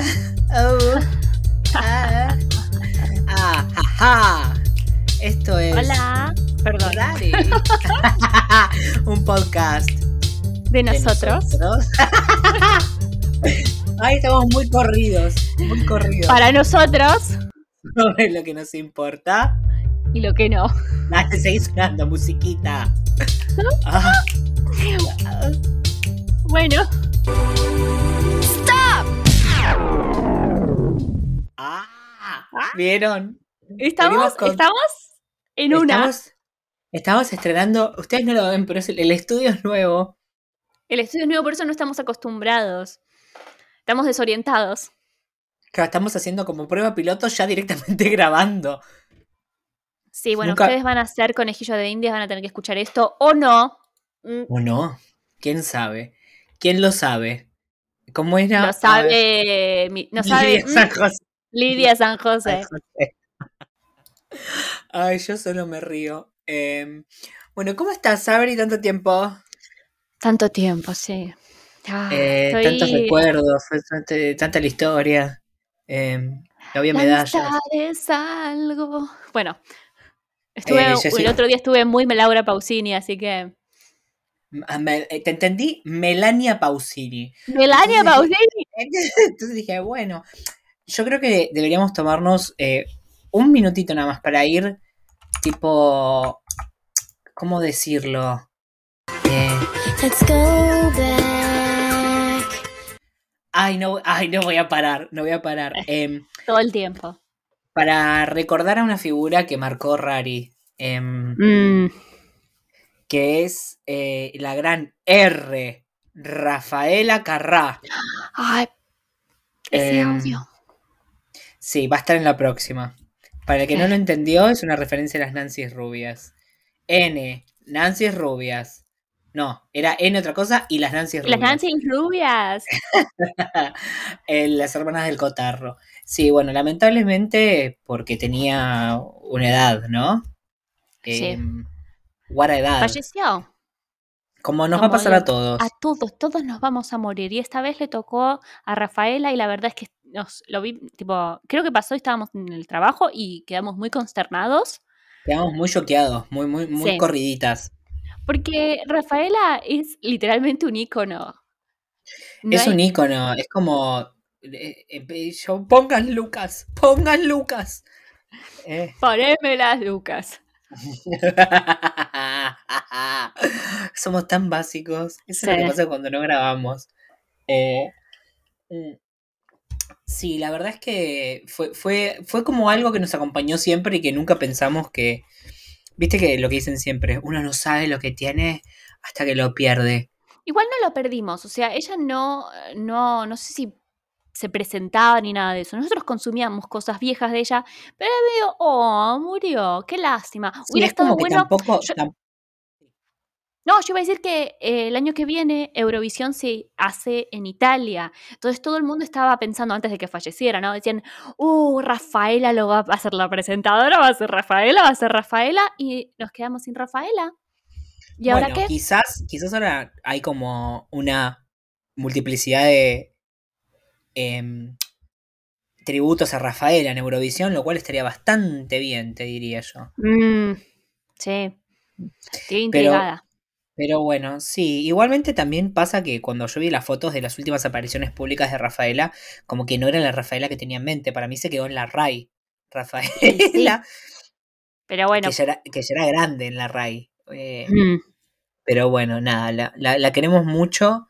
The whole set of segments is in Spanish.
Ah, oh, ah, ah. Esto es. Hola. Perdón. Un podcast. De nosotros. Ay, estamos muy corridos. Muy corridos. Para nosotros. Sobre lo que nos importa. Y lo que no. Dale, seguís sonando musiquita. Ah. Bueno. ¿Vieron? Estamos, con- estamos en una. Estamos, estamos estrenando, ustedes no lo ven, pero es el, estudio es nuevo. El estudio es nuevo, por eso no estamos acostumbrados. Estamos desorientados. Claro, estamos haciendo como prueba piloto ya directamente grabando. Sí, bueno, Nunca- ustedes van a ser conejillo de indias, van a tener que escuchar esto o no. Mm, ¿O no? ¿Quién sabe? ¿Quién lo sabe? ¿Cómo era? Ver, sabe. mi- No sabe. Mm. Lidia San José. Ay, yo solo me río. Em, bueno, ¿cómo estás, Sabri? Tanto tiempo. Tanto tiempo, sí. Ah, Eh, estoy- Tantos recuerdos, tanta, tanta la historia. Em, no había La medallas. es algo. Bueno, estuve, Eh, sí- el otro día estuve muy Laura Pausini, así que. Ah, me- eh, Te entendí, Melania Pausini. Melania Pausini. Entonces dije, bueno, yo creo que deberíamos tomarnos eh, un minutito nada más para ir, tipo, ¿cómo decirlo? Eh, Let's go back. ay, no, ay, no voy a parar, no voy a parar. Em, Todo el tiempo. para recordar a una figura que marcó Rari, em, Mm, que es eh, la gran R, Rafaela Carrá. Ay, ese Em, audio. Sí, va a estar en la próxima. Para el que no lo entendió, es una referencia a las Nancy Rubias. N, Nancy Rubias. No, era N otra cosa y las Nancy Rubias. Las Nancy Rubias. Eh, las hermanas del Cotarro. Sí, bueno, lamentablemente porque tenía una edad, ¿no? Sí. Em, guara edad. Falleció. Como nos va a pasar a todos. A todos, todos nos vamos a morir. Y esta vez le tocó a Rafaela y la verdad es que nos lo vi, tipo, creo que pasó y estábamos en el trabajo y quedamos muy consternados. Quedamos muy choqueados, muy, muy, muy Sí. corriditas. Porque Rafaela es literalmente un ícono. No es hay- un ícono, es como. eh, eh, yo, pongan Lucas, pongan Lucas. Eh. Ponémelas, Lucas. Somos tan básicos. Eso es lo que pasa cuando no grabamos. Eh, mm, sí, la verdad es que fue, fue, fue como algo que nos acompañó siempre y que nunca pensamos que. Viste que lo que dicen siempre, uno no sabe lo que tiene hasta que lo pierde. Igual no lo perdimos, o sea, ella no, no, no sé si se presentaba ni nada de eso. Nosotros consumíamos cosas viejas de ella, pero medio, oh, murió, qué lástima. Sí, Hubiera es como que bueno. tampoco. yo- No, yo iba a decir que eh, el año que viene Eurovisión se hace en Italia. Entonces todo el mundo estaba pensando antes de que falleciera, ¿no? Decían, uh, Rafaela lo va a ser la presentadora, va a ser Rafaela, va a ser Rafaela, y nos quedamos sin Rafaela. ¿Y ahora qué? quizás, quizás ahora hay como una multiplicidad de em, tributos a Rafaela en Eurovisión, lo cual estaría bastante bien, te diría yo. Mm, sí, estoy intrigada. Pero bueno, sí, igualmente también pasa que cuando yo vi las fotos de las últimas apariciones públicas de Rafaela, como que no era la Rafaela que tenía en mente, para mí se quedó en la RAI. Rafaela, Pero bueno, que, ya era, que ya era grande en la RAI. Eh, mm, Pero bueno, nada, la, la- la queremos mucho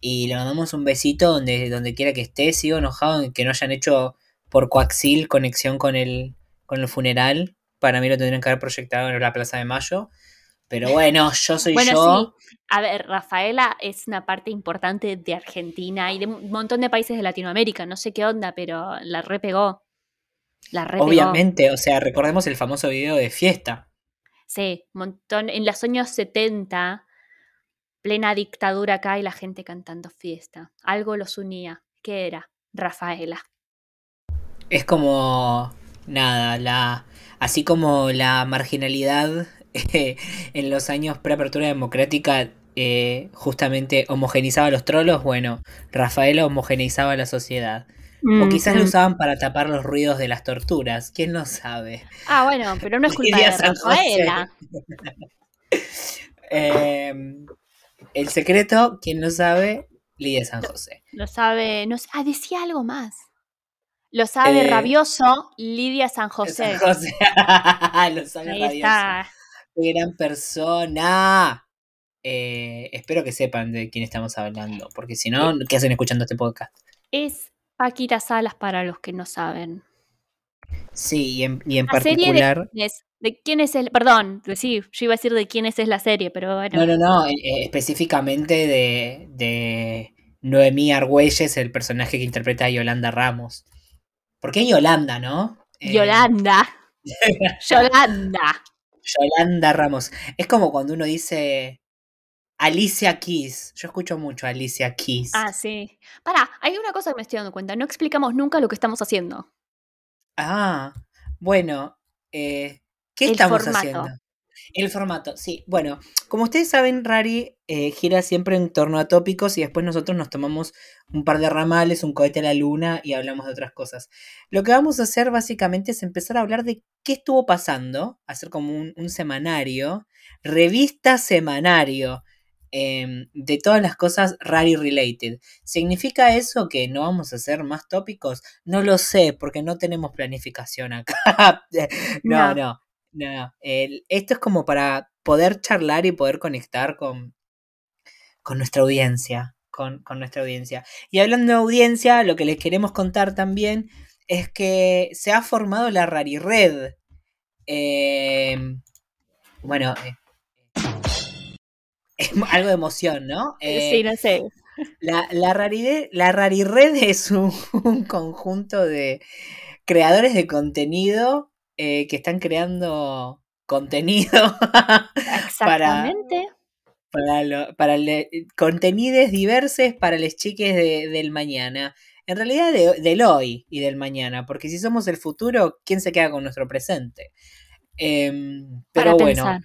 y le mandamos un besito donde, donde quiera que esté. Sigo enojado en que no hayan hecho por coaxil conexión con el, con el funeral. Para mí lo tendrían que haber proyectado en la Plaza de Mayo. Pero bueno, yo soy bueno, yo. sí. A ver, Rafaela es una parte importante de Argentina y de un montón de países de Latinoamérica. No sé qué onda, pero la repegó. La repegó. Obviamente, o sea, recordemos el famoso video de fiesta. Sí, montón. En los años 70, plena dictadura acá y la gente cantando fiesta. Algo los unía. ¿Qué era? Rafaela. Es como nada, la así como la marginalidad eh, en los años preapertura democrática eh, justamente homogenizaba a los trolos, bueno, Rafaela homogeneizaba la sociedad. O Mm, quizás lo mm. usaban para tapar los ruidos de las torturas. ¿Quién no sabe? Ah, bueno, pero no es culpa Lidia de. Rafaela. Eh, el secreto, ¿quién no sabe? Lidia San José. Lo sabe, no ah, decía algo más. Lo sabe Eh, rabioso Lidia San José. San José. lo sabe Ahí rabioso. está. Qué gran persona. Eh, espero que sepan de quién estamos hablando, porque si no, ¿qué hacen escuchando este podcast? Es Paquita Salas para los que no saben. Sí, y en, y en La serie particular. de quién es, de quién es el, perdón, de- sí, yo iba a decir de quién es, es la serie, pero bueno. No, no, no, eh, eh, específicamente de, de Noemí Argüelles, el personaje que interpreta a Yolanda Ramos. ¿Por qué Yolanda, no? Eh, Yolanda. Yolanda. Yolanda Ramos. Es como cuando uno dice Alicia Keys. Yo escucho mucho Alicia Keys. Ah, sí. Pará, hay una cosa que me estoy dando cuenta. No explicamos nunca lo que estamos haciendo. Ah, bueno, eh, ¿qué El estamos formato. haciendo? El formato, sí. Bueno, como ustedes saben, Rari eh, gira siempre en torno a tópicos y después nosotros nos tomamos un par de ramales, un cohete a la luna y hablamos de otras cosas. Lo que vamos a hacer básicamente es empezar a hablar de qué estuvo pasando, hacer como un, un semanario, revista semanario em, de todas las cosas Rari related. ¿Significa eso que no vamos a hacer más tópicos? No lo sé, porque no tenemos planificación acá. no, No. no, no. El- esto es como para poder charlar y poder conectar con, con nuestra audiencia. Con, con nuestra audiencia. Y hablando de audiencia, lo que les queremos contar también es que se ha formado la Rari Red. Em, bueno, eh, es algo de emoción, ¿no? Eh, sí, no sé. la, la, la Rarired es un, un conjunto de creadores de contenido eh, que están creando contenido Exactamente. para, lo- para le- contenidos diversos para las chiques de- del mañana. En realidad de- del hoy y del mañana, porque si somos el futuro, ¿quién se queda con nuestro presente? Em, pero para bueno, pensar.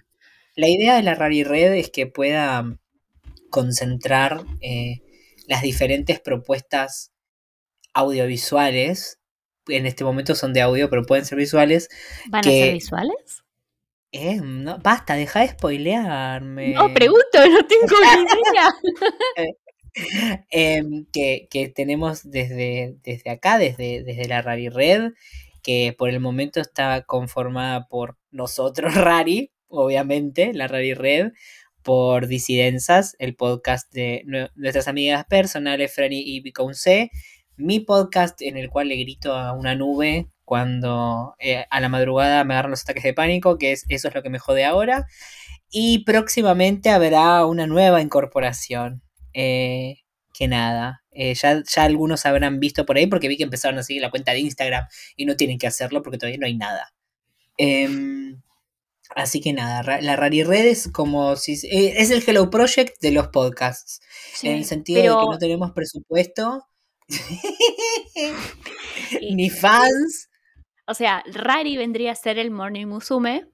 la idea de la Rarired es que pueda concentrar eh, las diferentes propuestas audiovisuales. En este momento son de audio, pero pueden ser visuales. ¿Van a ser visuales? Eh, no, basta, deja de spoilearme. No, pregunto, no tengo ni idea. Em, que, que tenemos desde, desde acá, desde, desde la Rari Red, que por el momento está conformada por nosotros, Rari, obviamente, la Rari Red, por Disidenzas, el podcast de nue- nuestras amigas personales, Franny y Viconce, mi podcast en el cual le grito a una nube cuando eh, a la madrugada me agarran los ataques de pánico, que es eso es lo que me jode ahora. Y próximamente habrá una nueva incorporación. eh, que nada. eh, ya, ya algunos habrán visto por ahí porque vi que empezaron a seguir la cuenta de Instagram y no tienen que hacerlo porque todavía no hay nada. Em, así que nada, la Rari Red es como si eh, es el Hello Project de los podcasts. en el sentido de que no tenemos presupuesto, ni fans. O sea, Rari vendría a ser el Morning Musume.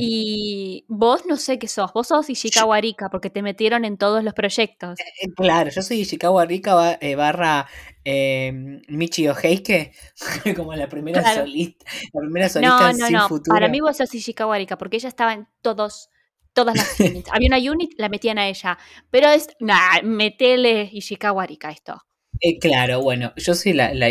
Y vos no sé qué sos. Vos sos Ishikawa Rika porque te metieron en todos los proyectos. Eh, Claro, yo soy Ishikawa Rika eh, barra eh, Michio Heike, como la primera Claro. solista, la primera solista No, no, sin no. futuro. Para mí vos sos Ishikawa Rika porque ella estaba en todos, todas las units. Había una unit, la metían a ella. Pero es, nah, metele Ishikawa Rika esto. Eh, claro, bueno, yo soy la, la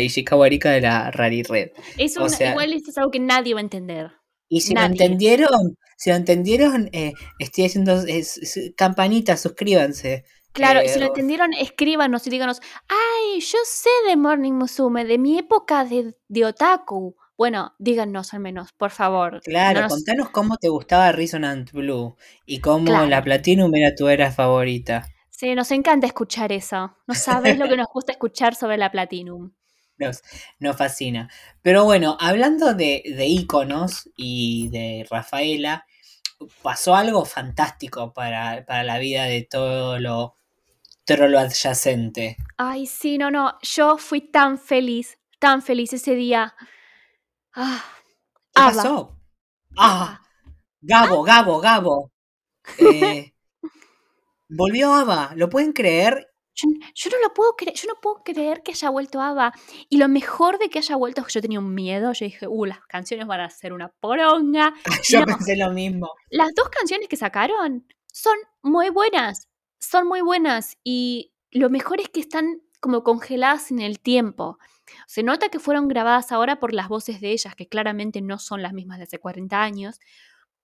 de la Rari Red. Es O una, sea- igual esto es algo que nadie va a entender. Y si Nadie. lo entendieron, si lo entendieron, eh, estoy haciendo es- campanita, suscríbanse. Claro, y Eh, si lo entendieron, escríbanos y díganos, ay, yo sé de Morning Musume, de mi época de, de otaku. Bueno, díganos al menos, por favor. Claro, No nos- contanos cómo te gustaba Resonant Blue y cómo Claro. la Platinum era tu era favorita. Sí, nos encanta escuchar eso. No sabes lo que nos gusta escuchar sobre la Platinum. Nos, nos fascina. Pero bueno, hablando de, de íconos y de Rafaela, pasó algo fantástico para, para la vida de todo lo, todo lo adyacente. Ay, sí, no, no. Yo fui tan feliz, tan feliz ese día. Ah, ¿Qué pasó? ¡Ah! Gabo, Gabo, Gabo. Eh, volvió Ava, ¿lo pueden creer? Yo, yo no lo puedo creer, yo no puedo creer que haya vuelto ABBA. Y lo mejor de que haya vuelto es que yo tenía un miedo. Yo dije, uh, las canciones van a ser una poronga. Yo No. pensé lo mismo. Las dos canciones que sacaron son muy buenas. Son muy buenas. Y lo mejor es que están como congeladas en el tiempo. Se nota que fueron grabadas ahora por las voces de ellas, que claramente no son las mismas de hace 40 años.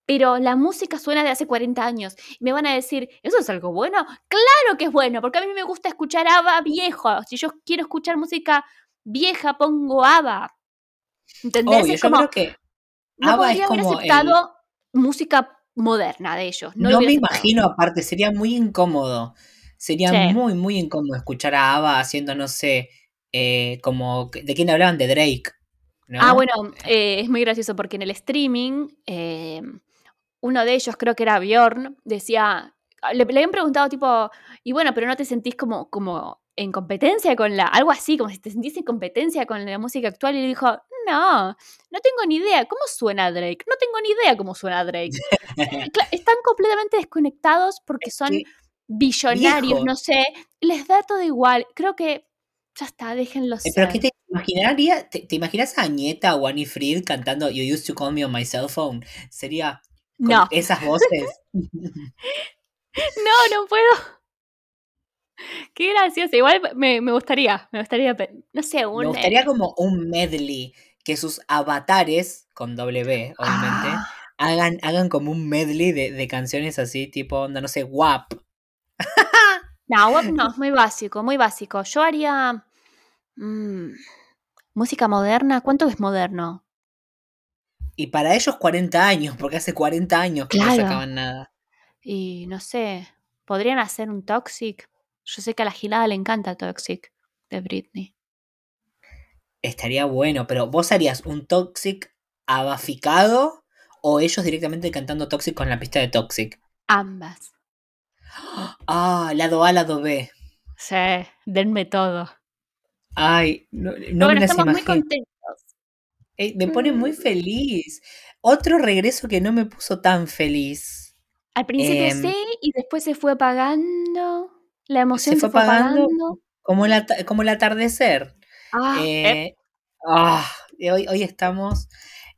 Pero la música suena de hace 40 años. Y me van a decir, ¿eso es algo bueno? Claro que es bueno, porque a mí me gusta escuchar ABBA viejo. Si yo quiero escuchar música vieja, pongo ABBA. ¿Entendés? Obvio, es yo creo que no ABBA es podría haber como el- aceptado música moderna de ellos. No, me aceptado. imagino, aparte, sería muy incómodo. Sería Sí. muy, muy incómodo escuchar a ABBA haciendo, no sé, eh, como. ¿De quién hablaban? De Drake. ¿no? Ah, bueno, eh, es muy gracioso porque en el streaming, eh, uno de ellos, creo que era Bjorn, decía, le, le habían preguntado tipo, y bueno, pero no te sentís como, como en competencia con la, algo así, como si te sentís en competencia con la música actual, y le dijo, no, no tengo ni idea, ¿cómo suena Drake? No tengo ni idea cómo suena Drake. Están completamente desconectados porque son billonarios, viejo. no sé, les da todo igual. Creo que ya está, déjenlo Eh, ser. ¿Pero qué te imaginaría? ¿Te, te imaginas a Añeta o Annie Fried cantando You used to call me on my cell phone? Sería con No, esas voces. no, no puedo. Qué gracioso. Igual me, me gustaría, me gustaría, no sé, un... Me eh, gustaría como un medley que sus avatares, con W, obviamente, ah, hagan, hagan como un medley de, de canciones así, tipo, onda, no sé, WAP. no, WAP no, es muy básico, muy básico. Yo haría... mm, música moderna, ¿cuánto es moderno? Y para ellos 40 años, porque hace 40 años que no sacaban nada. Y no sé, podrían hacer un Toxic. Yo sé que a la gilada le encanta Toxic de Britney. Estaría bueno, pero ¿vos harías un Toxic abaficado o ellos directamente cantando Toxic con la pista de Toxic? Ambas. Ah, lado A, lado B. Sí, denme todo. Ay, no, no bueno, me las estamos muy contentos. Eh, me pone muy feliz. Otro regreso que no me puso tan feliz. Al principio Em, sí, y después se fue apagando. La emoción se se fue fue, apagando apagando. como, el ata- como el atardecer. Ah, eh, ah, hoy, hoy estamos,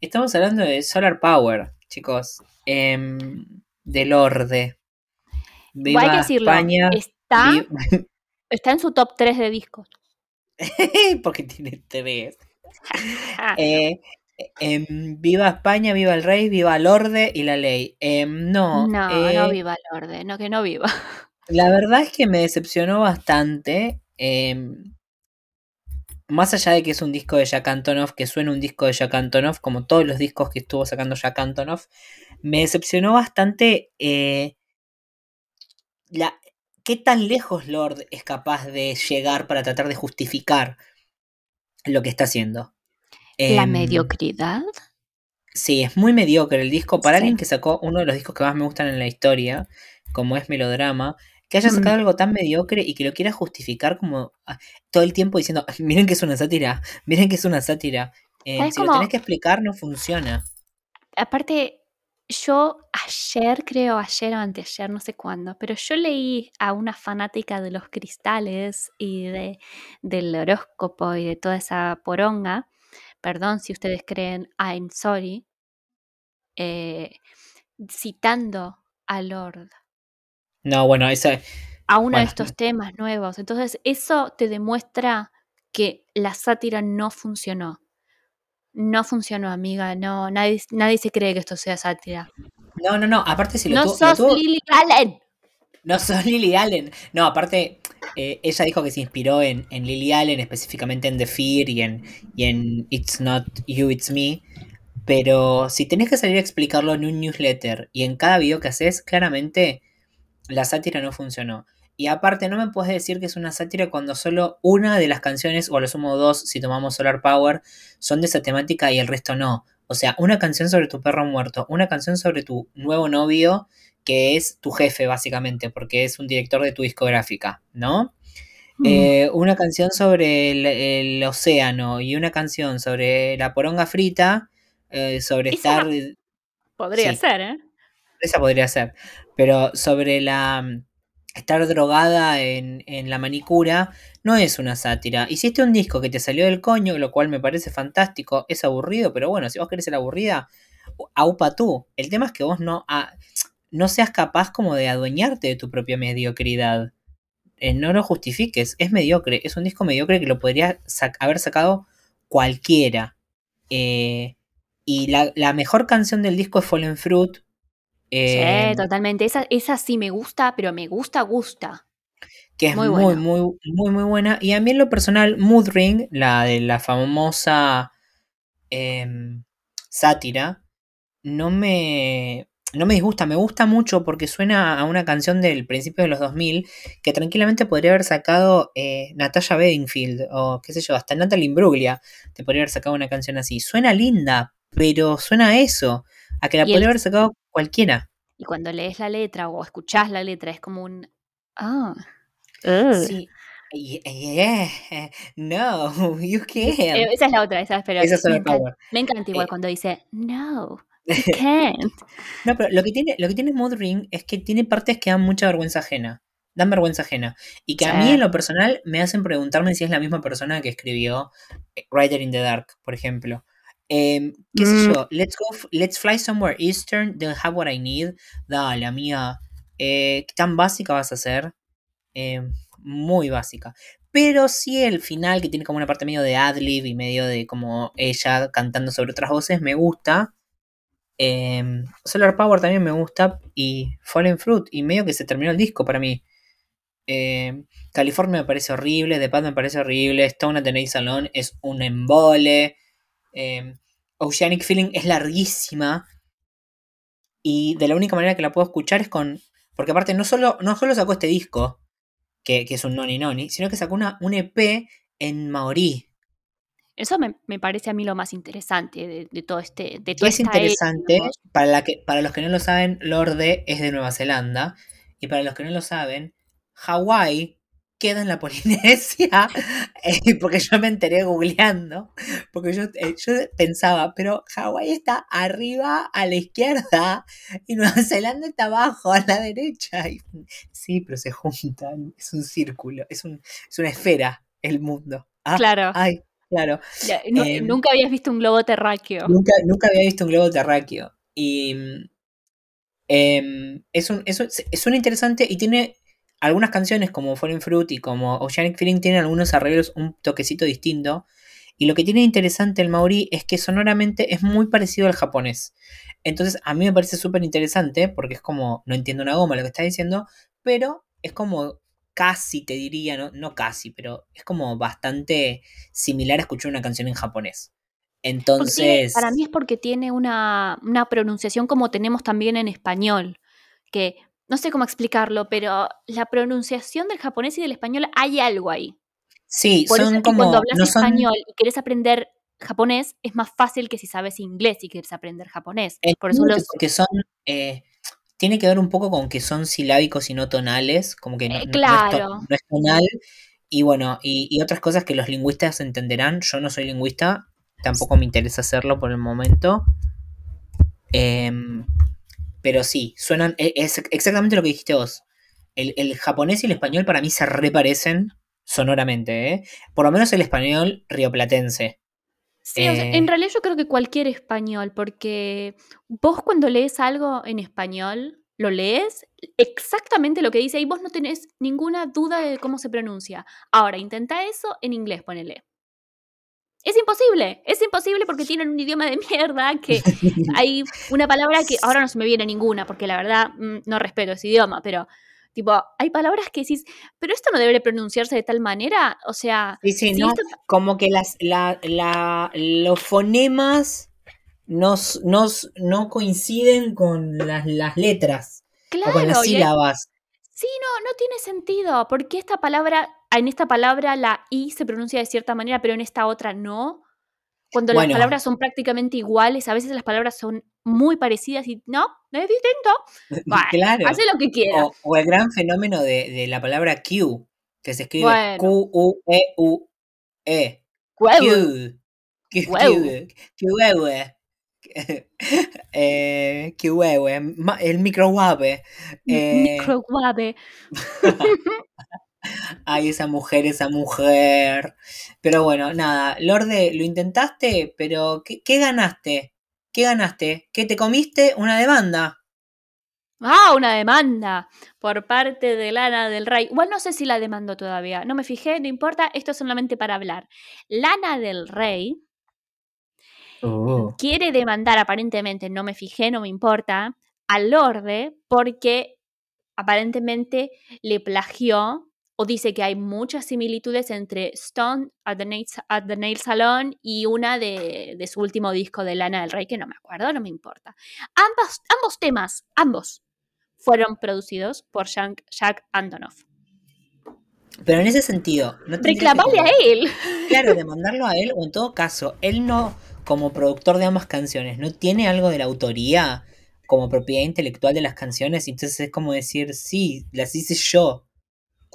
estamos hablando de Solar Power, chicos. Em, del Orde. Viva hay que decirlo, España. está, está en su top 3 de discos. porque tiene tres. Eh, em, viva España, viva el rey, viva el orde y la ley. Em, no, no, eh, no viva el orden, no que no viva. la verdad es que me decepcionó bastante. em, más allá de que es un disco de Jack Antonoff, que suena un disco de Jack Antonoff, como todos los discos que estuvo sacando Jack Antonoff, me decepcionó bastante eh, la, qué tan lejos Lord es capaz de llegar para tratar de justificar lo que está haciendo. La Em, mediocridad. Sí, es muy mediocre el disco. Para Sí. alguien que sacó uno de los discos que más me gustan en la historia, como es Melodrama, que haya sacado Mm. algo tan mediocre y que lo quiera justificar como ah, todo el tiempo diciendo, "Ay, miren que es una sátira, miren que es una sátira. Eh, Es si lo tenés que explicar, no funciona. Aparte, yo ayer, creo, ayer o anteayer, no sé cuándo, pero yo leí a una fanática de los cristales y de, del horóscopo y de toda esa poronga. Perdón si ustedes creen I'm sorry. eh, citando a Lord No, bueno, esa, a uno Bueno, de estos temas nuevos. Entonces, eso te demuestra que la sátira no funcionó. No funcionó, amiga. No, nadie, nadie se cree que esto sea sátira. no, no, no, aparte si lo no lo sos Lily Allen. No sos Lily Allen. No, aparte, eh, ella dijo que se inspiró en, en Lily Allen, específicamente en The Fear y en, y en It's Not You, It's Me. Pero si tenés que salir a explicarlo en un newsletter y en cada video que haces, claramente la sátira no funcionó. Y aparte, no me puedes decir que es una sátira cuando solo una de las canciones, o a lo sumo dos, si tomamos Solar Power, son de esa temática y el resto no. O sea, una canción sobre tu perro muerto, una canción sobre tu nuevo novio, que es tu jefe, básicamente, porque es un director de tu discográfica, ¿no? Mm. Eh, una canción sobre el, el océano y una canción sobre la poronga frita, eh, sobre Esa estar. Podría sí. ser, ¿eh? Esa podría ser. Pero sobre la, estar drogada en, la manicura no es una sátira. Hiciste un disco que te salió del coño, lo cual me parece fantástico, es aburrido, pero bueno, si vos querés ser aburrida, aupa tú. El tema es que vos no, no seas capaz como de adueñarte de tu propia mediocridad. Eh, no lo justifiques, es mediocre, es un disco mediocre que lo podría haber sacado cualquiera. Eh, y la mejor canción del disco es Fallen Fruit. Eh, sí, totalmente. Esa, esa sí me gusta, pero me gusta, gusta. que es Muy muy, buena. muy, muy, muy buena. Y a mí en lo personal, Mood Ring, la de la famosa em, sátira, no me, no me disgusta, me gusta mucho porque suena a una canción del principio de los 2000 que tranquilamente podría haber sacado eh, Natalia Bedingfield o qué sé yo, hasta Natalie Imbruglia te podría haber sacado una canción así. Suena linda, pero suena a eso, a que la el- podría haber sacado cualquiera. Y cuando lees la letra o escuchás la letra, es como un. Ah. ugh. Sí. Ye- yeah, no, you can't. Eh, esa es la otra, esa, pero Esa es me, encanta, Power. me encanta igual Eh, cuando dice, no, you can't. No, pero lo que tiene, lo que tiene Mood Ring es que tiene partes que dan mucha vergüenza ajena. Dan vergüenza ajena. Y que a mí en lo personal me hacen preguntarme si es la misma persona que escribió eh, Rider in the Dark, por ejemplo. Em, ¿Qué sé Mm. yo? Let's go, let's fly somewhere eastern, they'll have what I need. Dale, amiga. Eh, ¿Qué tan básica vas a ser? Em, muy básica. Pero sí el final, que tiene como una parte medio de adlib y medio de como ella cantando sobre otras voces, me gusta. Em, Solar Power también me gusta. Y Fallen Fruit. Y medio que se terminó el disco para mí. California me parece horrible. The Path me parece horrible. Stone at the Night Salon es un embole. Em, Oceanic Feeling es larguísima. Y de la única manera que la puedo escuchar es con. Porque aparte no solo, no solo sacó este disco, que, que es un noni noni, sino que sacó una, un EP en maorí. Eso me, me parece a mí lo más interesante de, de todo este, de toda es esta era, interesante, para, la que, para los que no lo saben, Lorde es de Nueva Zelanda. Y para los que no lo saben, Hawái queda en la Polinesia. eh, porque yo me enteré googleando. Porque yo, eh, yo pensaba, pero Hawái está arriba a la izquierda y Nueva Zelanda está abajo a la derecha. Y, sí, pero se juntan. Es un círculo, es, un, es una esfera el mundo. Ah, Claro, Ay, claro. ya, no- em, nunca habías visto un globo terráqueo. Nunca, nunca había visto un globo terráqueo. Y em, es, un, es, un- suena interesante y tiene algunas canciones como Fallen Fruit y como Oceanic Feeling tienen algunos arreglos un toquecito distinto. Y lo que tiene interesante el maorí es que sonoramente es muy parecido al japonés. Entonces a mí me parece súper interesante porque es como, no entiendo una goma lo que está diciendo, pero es como casi, te diría, no, no casi, pero es como bastante similar a escuchar una canción en japonés. Porque Entonces... para mí es porque tiene una, una pronunciación como tenemos también en español, que no sé cómo explicarlo, pero la pronunciación del japonés y del español hay algo ahí. Sí, Por son es que cuando como. hablas No son. español y quieres aprender japonés, es más fácil que si sabes inglés y quieres aprender japonés. Por eso que los... porque son. eh, tiene que ver un poco con que son silábicos y no tonales. Como que no, Eh, no- no es, to- claro. no es tonal. Y bueno, y, y otras cosas que los lingüistas entenderán. Yo no soy lingüista. Tampoco me interesa hacerlo por el momento. Em, pero sí, suenan. e- Es exactamente lo que dijiste vos. El, el japonés y el español para mí se reparecen sonoramente, ¿eh? Por lo menos el español rioplatense. Sí, o sea, en Eh, realidad yo creo que cualquier español, porque vos cuando lees algo en español, lo lees exactamente lo que dice y vos no tenés ninguna duda de cómo se pronuncia. Ahora, intenta eso en inglés, ponele. Es imposible, es imposible porque tienen un idioma de mierda que hay una palabra que ahora no se me viene ninguna, porque la verdad mm, no respeto ese idioma, pero tipo, hay palabras que decís, pero esto no debe pronunciarse de tal manera, o sea, Sí, sí, si no, esto como que las, la, la- los fonemas no, s- no, coinciden con las, las letras o con claro, las sílabas. Sí, no, no tiene sentido, porque esta palabra, en esta palabra la I se pronuncia de cierta manera, pero en esta otra no. Cuando las palabras son prácticamente iguales, a veces las palabras son muy parecidas y no, no es distinto. Bueno, claro. hace lo que quiera. O, o el gran fenómeno de, de la palabra Q, que se escribe Bueno. Q-U-E-U-E. Q. Q. Huevo. Q. Q. eh, qué huevo, el microwave. Eh, Microwave. Ay, esa mujer, esa mujer. Pero bueno, nada, Lorde, lo intentaste, pero ¿qué, qué ganaste? ¿Qué ganaste? ¿Qué te comiste? Una demanda. Ah, una demanda por parte de Lana del Rey. Igual no sé si la demandó todavía. No me fijé, no importa. Esto es solamente para hablar. Lana del Rey Uh, quiere demandar, aparentemente, no me fijé, no me importa, al Lorde porque aparentemente le plagió o dice que hay muchas similitudes entre Stone at the Nail, at the Nail Salon y una de, de su último disco de Lana del Rey, que no me acuerdo, no me importa. Ambos, ambos temas, ambos, fueron producidos por Jack, Jack Antonoff. Pero en ese sentido, no Reclamarle a él. Claro, demandarlo a él, o en todo caso, él no, como productor de ambas canciones, no tiene algo de la autoría como propiedad intelectual de las canciones, entonces es como decir, sí, las hice yo.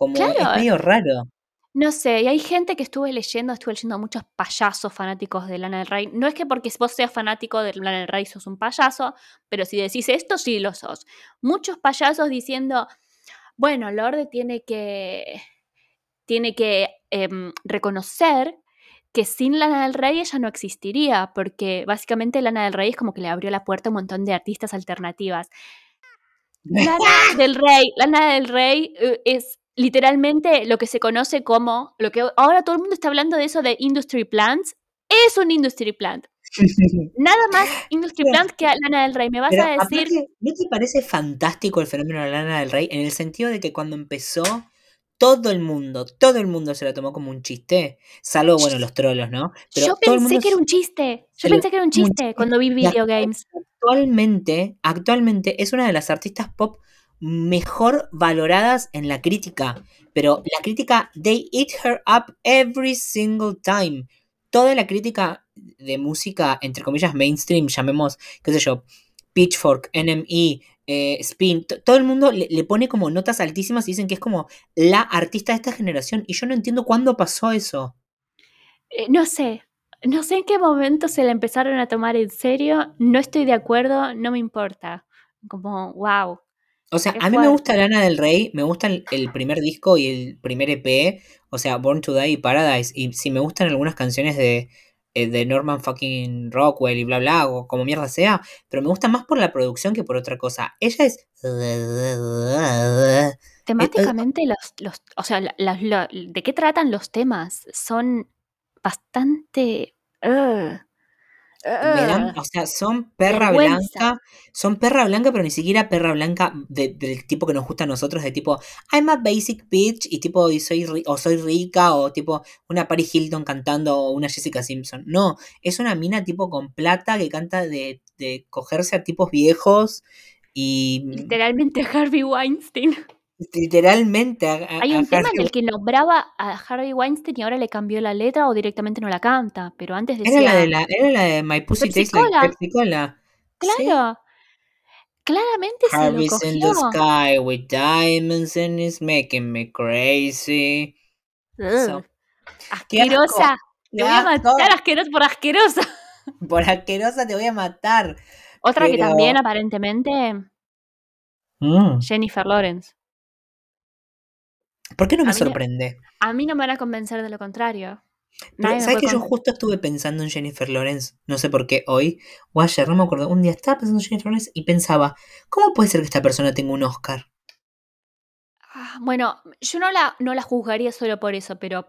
Como Claro. es medio raro. No sé, y hay gente que estuve leyendo, estuve leyendo a muchos payasos fanáticos de Lana del Rey. No es que porque vos seas fanático de Lana del Rey sos un payaso, pero si decís esto, sí lo sos. Muchos payasos diciendo, bueno, Lorde tiene que, tiene que em, reconocer que sin Lana del Rey ella no existiría, porque básicamente Lana del Rey es como que le abrió la puerta a un montón de artistas alternativas. Lana del Rey, Lana del Rey eh, es literalmente lo que se conoce como, lo que ahora todo el mundo está hablando de eso de industry plants, es un industry plant. Nada más industry Pero- plant que Lana del Rey. Me vas a decir, aparte, ¿no te parece fantástico el fenómeno de Lana del Rey? En el sentido de que cuando empezó, todo el mundo, todo el mundo se lo tomó como un chiste. Salvo, bueno, los trolos, ¿no? Pero yo todo el pensé mundo que era un chiste. Yo pensé que era un como un chiste chiste. cuando vi Y video games. actualmente, actualmente es una de las artistas pop mejor valoradas en la crítica. Pero la crítica, they eat her up every single time. Toda la crítica de música, entre comillas, mainstream, llamemos, qué sé yo, Pitchfork, NME, eh, Spin, to- todo el mundo le, le pone como notas altísimas y dicen que es como la artista de esta generación. Y yo no entiendo cuándo pasó eso. Eh, no sé. No sé en qué momento se la empezaron a tomar en serio. No estoy de acuerdo, no me importa. Como, wow. O sea, a mí me gusta Lana del Rey, me gusta el, el primer disco y el primer EP, o sea, Born to Die y Paradise, y sí me gustan algunas canciones de, eh, de Norman fucking Rockwell y bla bla, o como mierda sea, pero me gusta más por la producción que por otra cosa. Ella es... Temáticamente, los, los, o sea, la- la- la- ¿de qué tratan los temas? Son bastante... Me dan, ugh. o sea, son perra Vergüenza. blanca, son perra blanca, pero ni siquiera perra blanca de- del tipo que nos gusta a nosotros, de tipo, I'm a basic bitch, y tipo, y soy, o soy rica, o tipo, una Paris Hilton cantando, o una Jessica Simpson. No, es una mina tipo con plata que canta de, de cogerse a tipos viejos y Literalmente Harvey Weinstein. Literalmente a, a- Hay un tema Harvey en el que nombraba a Harvey Weinstein y ahora le cambió la letra o directamente no la canta, pero antes Era la decía... de la, era la de My Pussy Tastes Like Pepsi-Cola. Sí. Claro, claramente se lo Harvey's in the cogió. sky with diamonds and it's making me crazy. So, Ugh, qué asco, Asquerosa. Te voy a matar asquerosa por asquerosa. Por asquerosa te voy a matar. Otra que también aparentemente Mm. Jennifer Lawrence. ¿Por qué no A me mí sorprende? A mí no me van a convencer de lo contrario. Pero, ¿Sabes que yo justo estuve pensando en Jennifer Lawrence? No sé por qué hoy o ayer, no me acuerdo. Un día estaba pensando en Jennifer Lawrence y pensaba, ¿cómo puede ser que esta persona tenga un Oscar? Ah, Bueno, yo no la, no la juzgaría solo por eso, pero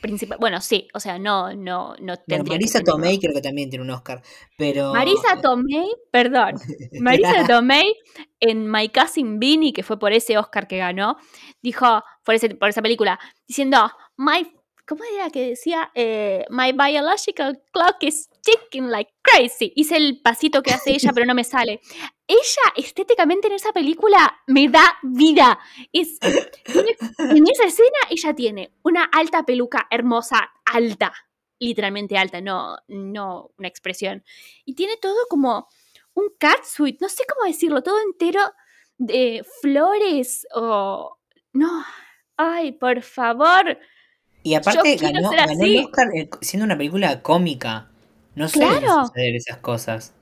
principal, bueno, sí, o sea, no, no, no Bueno, que Marisa. Tomei creo que también tiene un Oscar. Pero. Marisa Tomei, perdón, Marisa Tomei en My Cousin Vinny, que fue por ese Oscar que ganó, dijo, por, ese, por esa película, diciendo, My, ¿cómo era que decía? Eh, My biological clock is ticking like crazy. Hice el pasito que hace ella, pero no me sale. Ella, estéticamente en esa película, me da vida. Es, en esa escena, ella tiene una alta peluca hermosa, alta, literalmente alta, no, no una expresión. Y tiene todo como un catsuit, no sé cómo decirlo, todo entero de flores o... No, ay, por favor. Y aparte ganó, ganó el Oscar eh, siendo una película cómica. No suelen Claro. suceder esas cosas.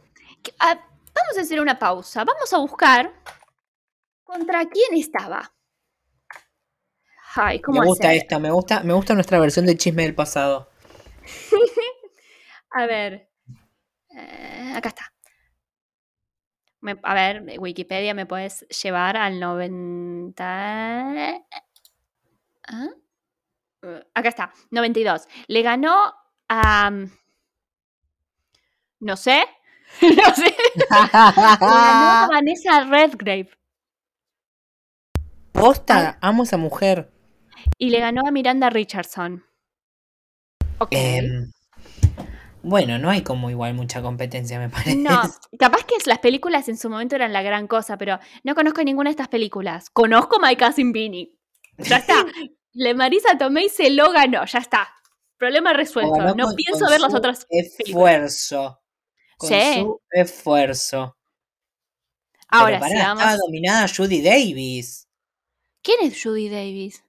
Ah, vamos a hacer una pausa. Vamos a buscar contra quién estaba. Ay, ¿cómo Me gusta hacer? esta, me gusta, me gusta nuestra versión de chisme del pasado. A ver. eh, acá está. Me- a ver, Wikipedia, ¿me puedes llevar al 90? ¿Ah? Eh, Acá está, 92. Le ganó a... No sé. no sé. Le ganó a Vanessa Redgrave. Posta, amo a esa mujer. Y le ganó a Miranda Richardson. Ok. Em, bueno, no hay como igual mucha competencia, me parece. No, capaz que las películas en su momento eran la gran cosa, pero no conozco ninguna de estas películas. Conozco My Cousin Vinny. Ya está. Le Marisa Tomei se lo ganó, ya está. Problema resuelto. No pienso ver las otras. Esfuerzo. Con Sí. su esfuerzo. Ahora, Pero vamos. estaba dominada Judy Davis. ¿Quién es Judy Davis?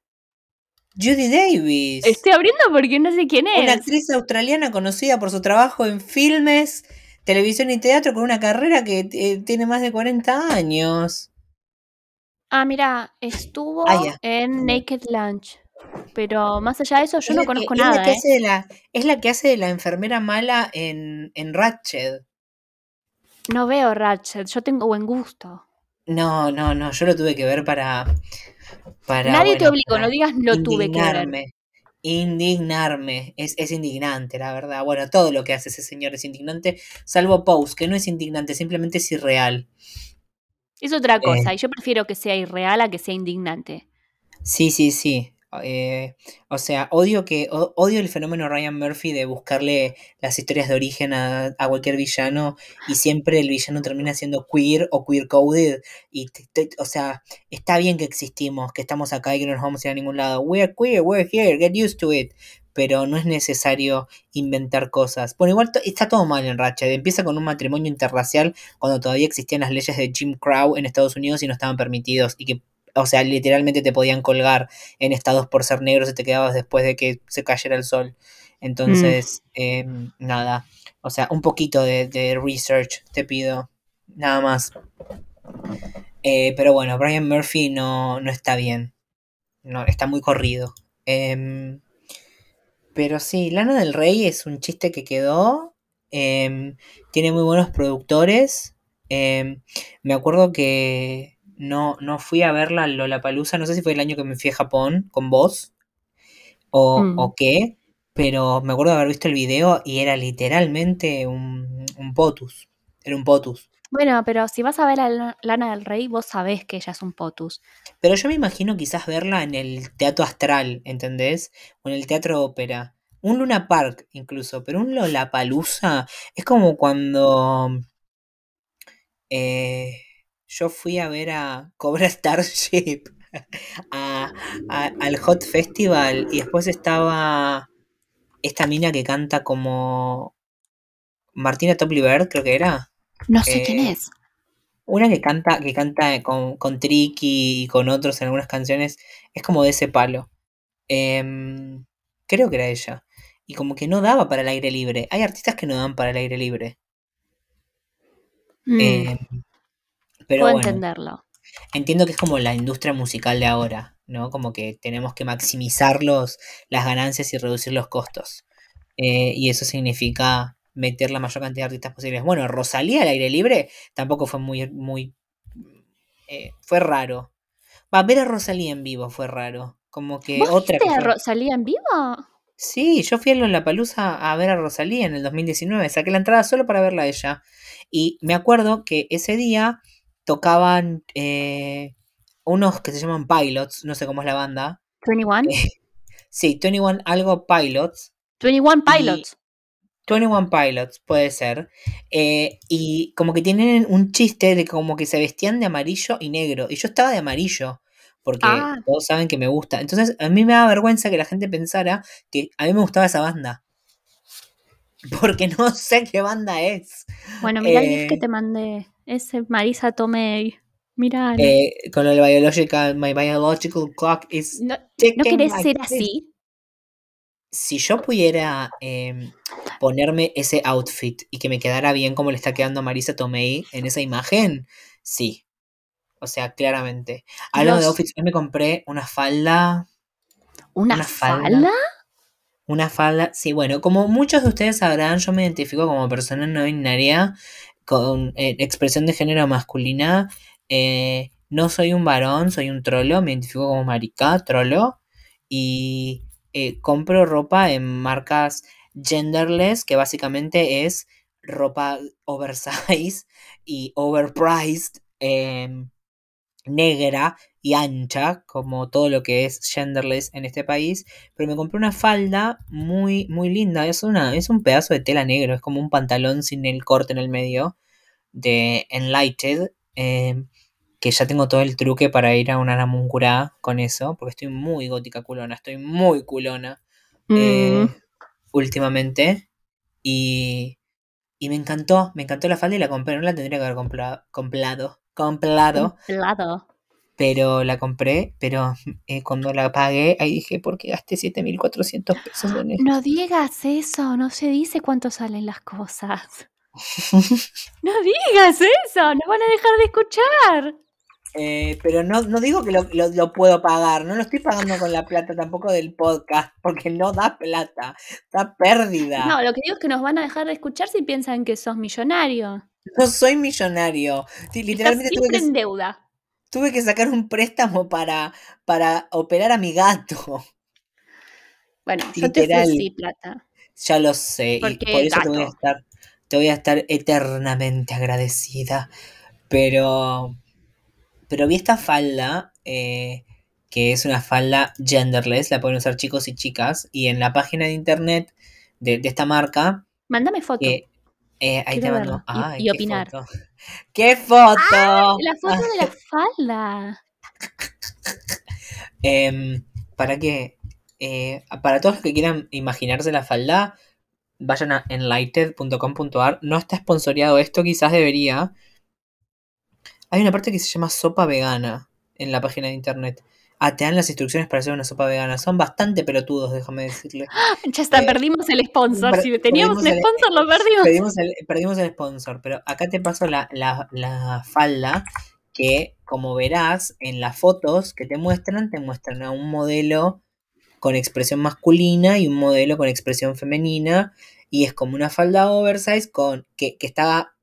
Judy Davis. Estoy abriendo porque no sé quién Una es. actriz australiana conocida por su trabajo en filmes, televisión y teatro con una carrera que eh, tiene más de 40 años. Ah, mira, estuvo Ah, en Naked Lunch. Pero más allá de eso, yo Es no que- conozco es la nada, que ¿eh? hace de la- es la que hace de la enfermera mala en, en Ratched. No veo Ratchet, yo tengo buen gusto. No, no, no, yo lo tuve que ver para. para Nadie te obligó, no digas lo tuve que ver. indignarme. Indignarme. Es, es indignante, la verdad. Bueno, todo lo que hace ese señor es indignante, salvo Pose, que no es indignante, simplemente es irreal. Es otra Eh. cosa, y yo prefiero que sea irreal a que sea indignante. Sí, sí, sí. Eh, o sea, odio que odio el fenómeno Ryan Murphy de buscarle las historias de origen a, cualquier villano y siempre el villano termina siendo queer o queer coded y o sea, está bien que existimos, que estamos acá y que no nos vamos a ir a ningún lado. We're queer, we're here, get used to it. Pero no es necesario inventar cosas. Bueno, igual está todo mal en Ratchet. Empieza con un matrimonio interracial cuando todavía existían las leyes de Jim Crow en Estados Unidos y no estaban permitidos. Y que, o sea, literalmente te podían colgar en estados por ser negros y te quedabas después de que se cayera el sol. Entonces, eh, nada. O sea, un poquito de, research te pido. Nada más. Eh, pero bueno, Brian Murphy no, no está bien. No, está muy corrido. Em, pero sí, Lana del Rey es un chiste que quedó. em, tiene muy buenos productores. em, me acuerdo que no, no fui a verla a Lollapalooza. No sé si fue el año que me fui a Japón con vos. O, Mm. o qué. Pero me acuerdo de haber visto el video y era literalmente un, un potus. Era un potus. Bueno, pero si vas a ver a La- Lana del Rey, vos sabés que ella es un potus. Pero yo me imagino quizás verla en el teatro astral, ¿entendés? O en el teatro ópera. Un Luna Park incluso, pero un Lollapalooza es como cuando eh, yo fui a ver a Cobra Starship a- a- al Hot Festival y después estaba esta mina que canta como Martina Topley-Bird, creo que era. No sé quién Eh, es. Una que canta, que canta con, con Tricky y con otros en algunas canciones, es como de ese palo. Em, creo que era ella. Y como que no daba para el aire libre. Hay artistas que no dan para el aire libre. Mm, Em, pero puedo bueno, entenderlo. entiendo que es como la industria musical de ahora, ¿no? Como que tenemos que maximizar los, las ganancias y reducir los costos. Eh, y eso significa meter la mayor cantidad de artistas posibles. Bueno, Rosalía al aire libre tampoco fue muy, muy, eh, fue raro. Va, ver a Rosalía en vivo fue raro. Como que ¿Vos otra viste que a Rosalía en vivo? Sí, yo fui a Lollapalooza a ver a Rosalía en el 2019. Saqué la entrada solo para verla a ella. Y me acuerdo que ese día tocaban eh, unos que se llaman Pilots, no sé cómo es la banda. 21. Eh, Sí, 21 algo Pilots. 21 y- Pilots. 21 Pilots, puede ser. Eh, y como que tienen un chiste de como que se vestían de amarillo y negro. Y yo estaba de amarillo. Porque Ah. todos saben que me gusta. Entonces, a mí me da vergüenza que la gente pensara que a mí me gustaba esa banda. Porque no sé qué banda es. Bueno, mira el eh, GIF que te mandé. Ese Marisa Tomei. Mira. Eh, con el biological, my biological clock is ¿No, ¿no querés like ser this. así? Si yo pudiera eh, ponerme ese outfit y que me quedara bien como le está quedando a Marisa Tomei en esa imagen, sí. O sea, claramente. Hablando de Los- outfits, hoy me compré una falda. ¿Una, Una falda. falda? Una falda. Sí, bueno, como muchos de ustedes sabrán, yo me identifico como persona no binaria con eh, expresión de género masculina. Eh, no soy un varón, soy un trolo. Me identifico como marica, trolo. Y eh, compro ropa en marcas genderless, que básicamente es ropa oversize y overpriced, em, negra y ancha, como todo lo que es genderless en este país. Pero me compré una falda muy, muy linda. Es, una, es un pedazo de tela negro, es como un pantalón sin el corte en el medio de Enlighted. em, que ya tengo todo el truque para ir a una Namuncurá con eso, porque estoy muy gótica culona, estoy muy culona eh, Mm. últimamente. Y, y me encantó, me encantó la falda y la compré. No la tendría que haber comprado, comprado, comprado. Pero la compré. Pero eh, cuando la pagué, ahí dije, ¿por qué gasté 7400 pesos en esto? No digas eso, no se dice cuánto salen las cosas. No digas eso, nos van a dejar de escuchar. Eh, pero no, no digo que lo, lo- lo puedo pagar, no lo estoy pagando con la plata tampoco del podcast, porque no da plata, da pérdida. No, lo que digo es que nos van a dejar de escuchar si piensan que sos millonario. No soy millonario. Sí, Estás literalmente tuve siempre que, en deuda. Tuve que sacar un préstamo para, para operar a mi gato. Bueno, yo te Literal. ofrecí plata. Ya lo sé, y por eso te voy a estar, te voy a estar eternamente agradecida. Pero, pero vi esta falda, eh, que es una falda genderless, la pueden usar chicos y chicas, y en la página de internet de, de esta marca, Mándame foto. que eh, ahí te mando. y- Ay, y opinar. foto. ¡Qué foto! La foto de la falda. Em, para que, eh, para todos los que quieran imaginarse la falda, vayan a enlighted.com.ar. No está sponsoreado esto, quizás debería. Hay una parte que se llama sopa vegana en la página de internet. Ah, te dan las instrucciones para hacer una sopa vegana. Son bastante pelotudos, déjame decirle. Ya está, Eh, perdimos el sponsor. per- Si teníamos el- sponsor, lo perdimos. Perdimos el, perdimos el sponsor, pero acá te paso la, la, la falda que, como verás, en las fotos que te muestran, te muestran a un modelo con expresión masculina y un modelo con expresión femenina. Y es como una falda oversize con, que, que está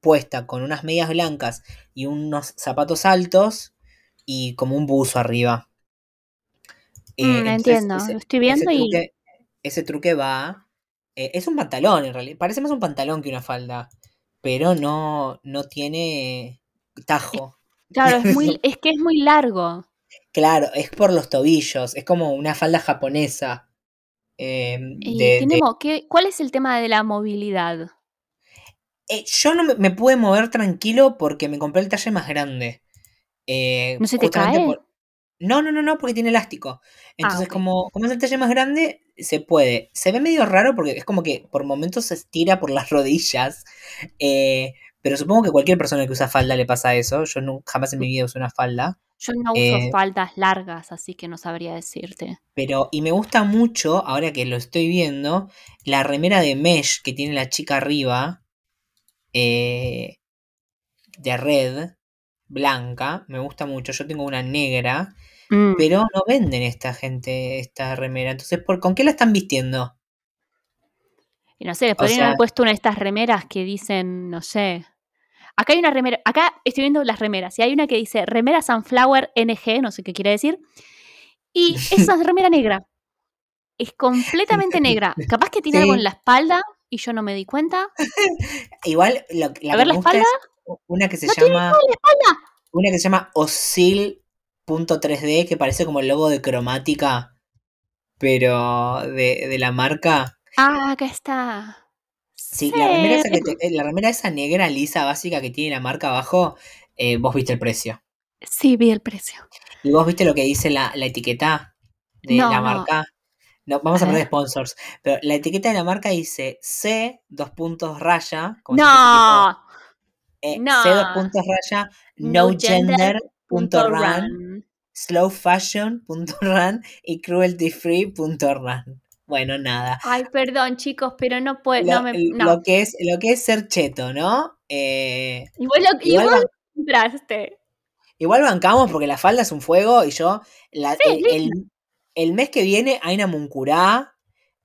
puesta con unas medias blancas y unos zapatos altos y como un buzo arriba. Eh, Mm, entonces entiendo, ese- lo estoy viendo ese y ese truque va. eh, es un pantalón en realidad. Parece más un pantalón que una falda. Pero no, no tiene tajo. claro, es, muy, es que es muy largo. Claro, es por los tobillos. Es como una falda japonesa. eh, de- de- ¿qué- ¿Cuál es el tema de la movilidad? Eh, yo no me, me pude mover tranquilo porque me compré el talle más grande. Eh, ¿No se te cae? por- No, no, no, no, porque tiene elástico. Entonces, ok. como, como es el talle más grande, se puede. Se ve medio raro porque es como que por momentos se estira por las rodillas. eh, pero supongo que cualquier persona que usa falda le pasa eso. Yo no, jamás en mi vida usé una falda. Yo no uso Eh, faldas largas, así que no sabría decirte. Pero, y me gusta mucho, ahora que lo estoy viendo, la remera de mesh que tiene la chica arriba, eh, de red, blanca, me gusta mucho. Yo tengo una negra, Mm, pero no venden esta gente esta remera. Entonces, ¿por, ¿con qué la están vistiendo? Y no sé, les podrían sea- haber puesto una de estas remeras que dicen, no sé. Acá hay una remera, acá estoy viendo las remeras, y hay una que dice remera Sunflower NG, no sé qué quiere decir. Y es una remera negra. Es completamente negra. Capaz que tiene algo en la espalda y yo no me di cuenta. Igual, lo- la A ver la espalda. es una que se No llama, una que se llama Oscil.3D, que parece como el logo de cromática, pero de, de la marca. Ah, acá está. Sí, la remera, esa que te- eh, la remera esa negra lisa básica que tiene la marca abajo, eh, vos viste el precio. Sí, vi el precio. Y vos viste lo que dice la, la etiqueta de No, la marca. No, vamos a A poner sponsors. Pero la etiqueta de la marca dice C, dos puntos raya. como No. Eh, no. Puntos raya, no, gender, punto Punto run, run. slow fashion, punto run y cruelty free, punto run. Bueno, nada. Ay, perdón, chicos, pero no puedo. Lo, No me, no. lo que es, lo que es ser cheto, ¿no? Eh, Y vos lo, y igual vos compraste. igual bancamos porque la falda es un fuego y yo la- Sí, el, el- el mes que viene hay una Muncurá,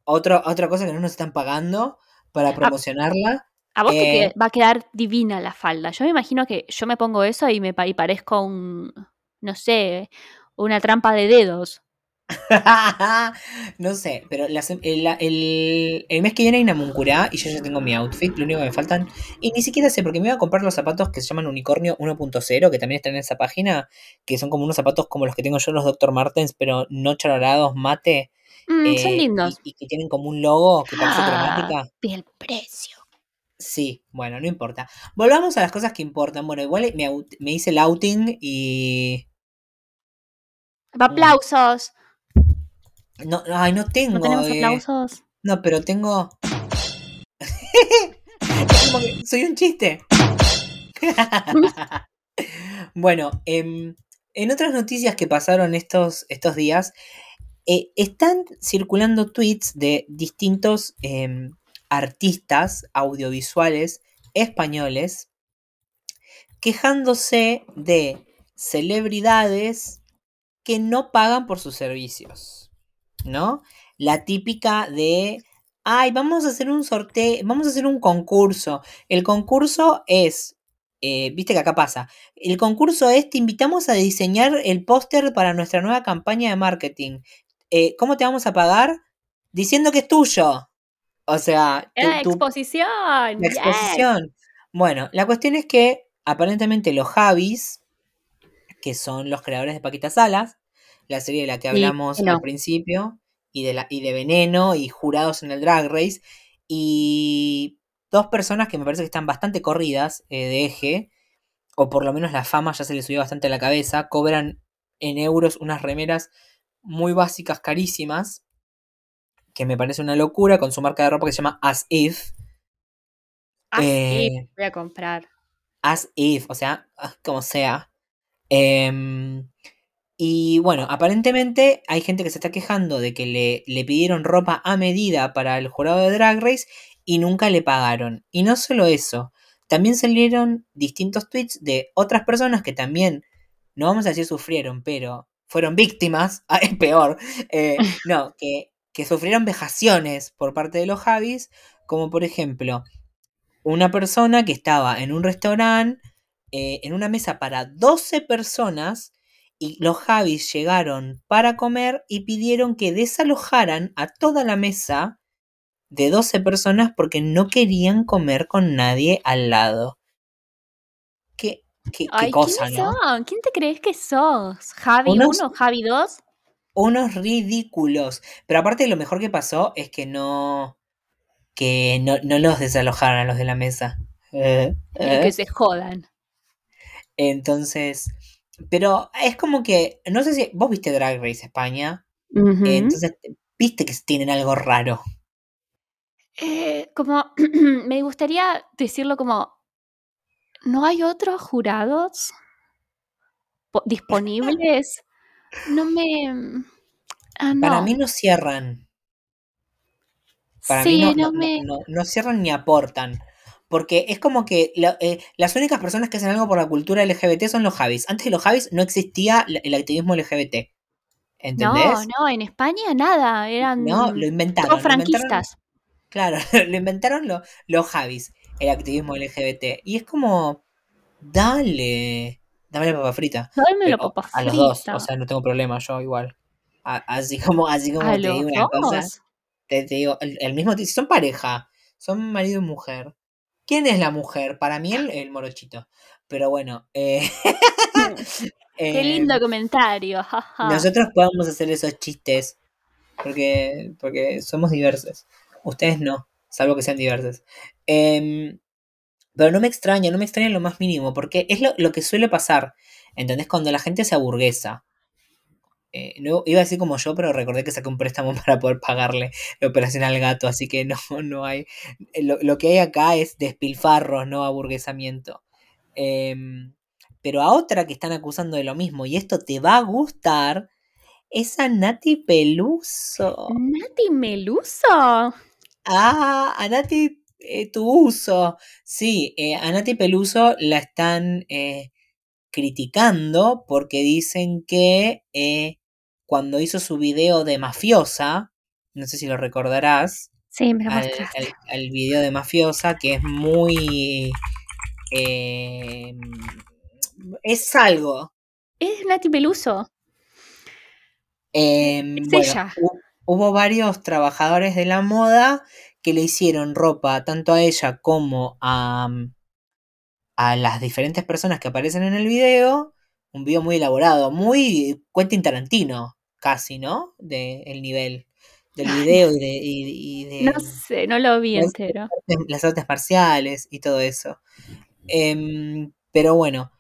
otro, otra cosa que no nos están pagando para promocionarla. A vos te Eh, va a quedar divina la falda. Yo me imagino que yo me pongo eso y me y parezco un, no sé, una trampa de dedos. no sé, pero sem- el, el- el mes que viene hay una Muncurá y yo ya tengo mi outfit, lo único que me faltan. Y ni siquiera sé, porque me iba a comprar los zapatos que se llaman Unicornio 1.0, que también están en esa página, que son como unos zapatos como los que tengo yo, los Dr. Martens, pero no charados, mate. Mm, son eh, lindos. Y, y que tienen como un logo que parece Ah, cromática. vi el precio. Sí, bueno, no importa. Volvamos a las cosas que importan. Bueno, igual me, me hice el outing y. Aplausos. No, ay, no tengo. ¿No tenemos eh, aplausos? No, pero tengo. Es como que soy un chiste. bueno, em, en otras noticias que pasaron estos, estos días, eh, están circulando tweets de distintos em, artistas audiovisuales españoles quejándose de celebridades que no pagan por sus servicios, ¿no? La típica de, ay, vamos a hacer un sorteo, vamos a hacer un concurso. El concurso es, eh, viste que acá pasa, el concurso es, te invitamos a diseñar el póster para nuestra nueva campaña de marketing. Eh, ¿Cómo te vamos a pagar? Diciendo que es tuyo. O sea, Era exposición. la yes. exposición. Bueno, la cuestión es que aparentemente los Javis, que son los creadores de Paquita Salas, la serie de la que hablamos al principio, y de, la, y de Veneno, y jurados en el Drag Race, y dos personas que me parece que están bastante corridas eh, de eje, o por lo menos la fama ya se les subió bastante a la cabeza, cobran en euros unas remeras muy básicas, carísimas, que me parece una locura, con su marca de ropa que se llama As If. Así Eh, voy a comprar. as if, o sea, ah, como sea. Em, y bueno, aparentemente hay gente que se está quejando de que le, le pidieron ropa a medida para el jurado de Drag Race y nunca le pagaron. Y no solo eso, también salieron distintos tweets de otras personas que también, no vamos a decir sufrieron, pero fueron víctimas, ah, es peor, eh, no, que, que sufrieron vejaciones por parte de los Javis, como por ejemplo, una persona que estaba en un restaurante, eh, en una mesa para 12 personas, y los Javis llegaron para comer y pidieron que desalojaran a toda la mesa de 12 personas porque no querían comer con nadie al lado. Qué, qué, cosa, ¿quiénes ¿no? son? ¿Quién te crees que sos? ¿Javi Unos- 1? ¿Javi 2? Unos ridículos. Pero aparte lo mejor que pasó es que no. que no, no los desalojaron a los de la mesa. Eh, eh. Que se jodan. Entonces, pero es como que, no sé si vos viste Drag Race España, eh, entonces viste que tienen algo raro. Eh, como me gustaría decirlo como ¿no hay otros jurados po- disponibles? No me ah, no. Para mí no cierran, para sí, mí no, no no, me cierran ni aportan. Porque es como que la- eh, las únicas personas que hacen algo por la cultura LGBT son los Javis. Antes de los Javis no existía el activismo LGBT. ¿Entendés? No, no, en España nada, eran No, lo inventaron. todos inventaron- franquistas. Claro, lo inventaron lo- los Javis, el activismo LGBT. Y es como, dale, dame la papa frita. Dame la papa a los dos, frita. o sea, no tengo problema, yo igual. A- así como, así como te digo una cosa, dos. te, te digo, el, el mismo, son pareja, son marido y mujer. ¿Quién es la mujer? Para mí el, el morochito. Pero bueno, eh, Qué eh, lindo comentario, nosotros podemos hacer esos chistes porque, porque somos diversos. Ustedes no, salvo que sean diversos. Em, pero no me extraña, no me extraña lo más mínimo, porque es lo, lo que suele pasar. ¿Entendés? Cuando la gente se aburguesa. Eh, no, iba a decir como yo, pero recordé que saqué un préstamo para poder pagarle la operación al gato, así que no, no hay. eh, Lo, lo que hay acá es despilfarros, no aburguesamiento. Em, pero a otra que están acusando de lo mismo, y esto te va a gustar, Es a Nati Peluso. Nati Meluso. Ah, a Nati eh, tu uso. Sí, eh, a Nati Peluso la están eh, criticando porque dicen que eh, cuando hizo su video de mafiosa, no sé si lo recordarás, Sí, me lo al, mostraste. al- al video de mafiosa, que es muy... es algo. Es Nati Peluso. Em, Es bueno, ella. hubo varios trabajadores de la moda que le hicieron ropa tanto a ella como a, mm, a las diferentes personas que aparecen en el video. Un video muy elaborado, muy Quentin Tarantino, casi, ¿no? De el nivel del video y de, y- y de No sé, no lo vi las- entero. las artes marciales y todo eso. Em, pero bueno,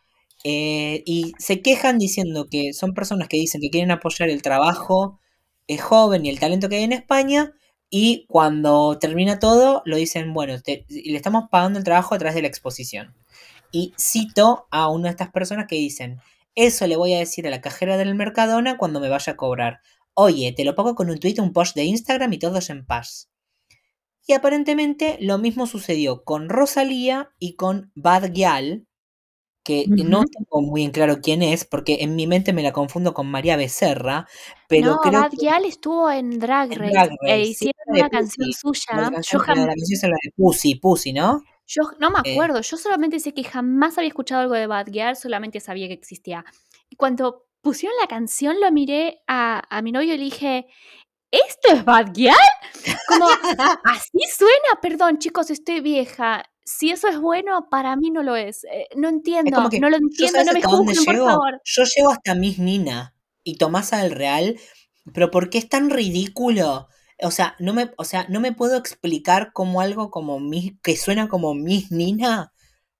eh, y se quejan diciendo que son personas que dicen que quieren apoyar el trabajo eh, joven y el talento que hay en España, y cuando termina todo, lo dicen, bueno, te- le estamos pagando el trabajo a través de la exposición. Y cito a una de estas personas que dicen, eso le voy a decir a la cajera del Mercadona cuando me vaya a cobrar. Oye, te lo pago con un tweet, un post de Instagram y todos en paz. Y aparentemente lo mismo sucedió con Rosalía y con Bad Gyal, que no tengo muy en claro quién es, porque en mi mente me la confundo con María Becerra, pero no, creo Bad que Gyal estuvo en Drag en Race Drag e Race, sí, hicieron una canción Pussy. suya. La Yo, canción, jam- la, canción de Pussy, Pussy, ¿no? yo no me Eh, acuerdo, yo solamente sé que jamás había escuchado algo de Bad Gyal, solamente sabía que existía. Y cuando pusieron la canción, lo miré a, a mi novio y le dije, ¿esto es Bad Gyal? Como, así suena, perdón chicos, estoy vieja. Si eso es bueno, para mí no lo es. Eh, no entiendo, que no lo entiendo, no me juzguen, por favor. Yo llego hasta Miss Nina y Tomasa del Real, pero ¿por qué es tan ridículo? O sea, no me, o sea, no me puedo explicar cómo algo como Miss, que suena como Miss Nina,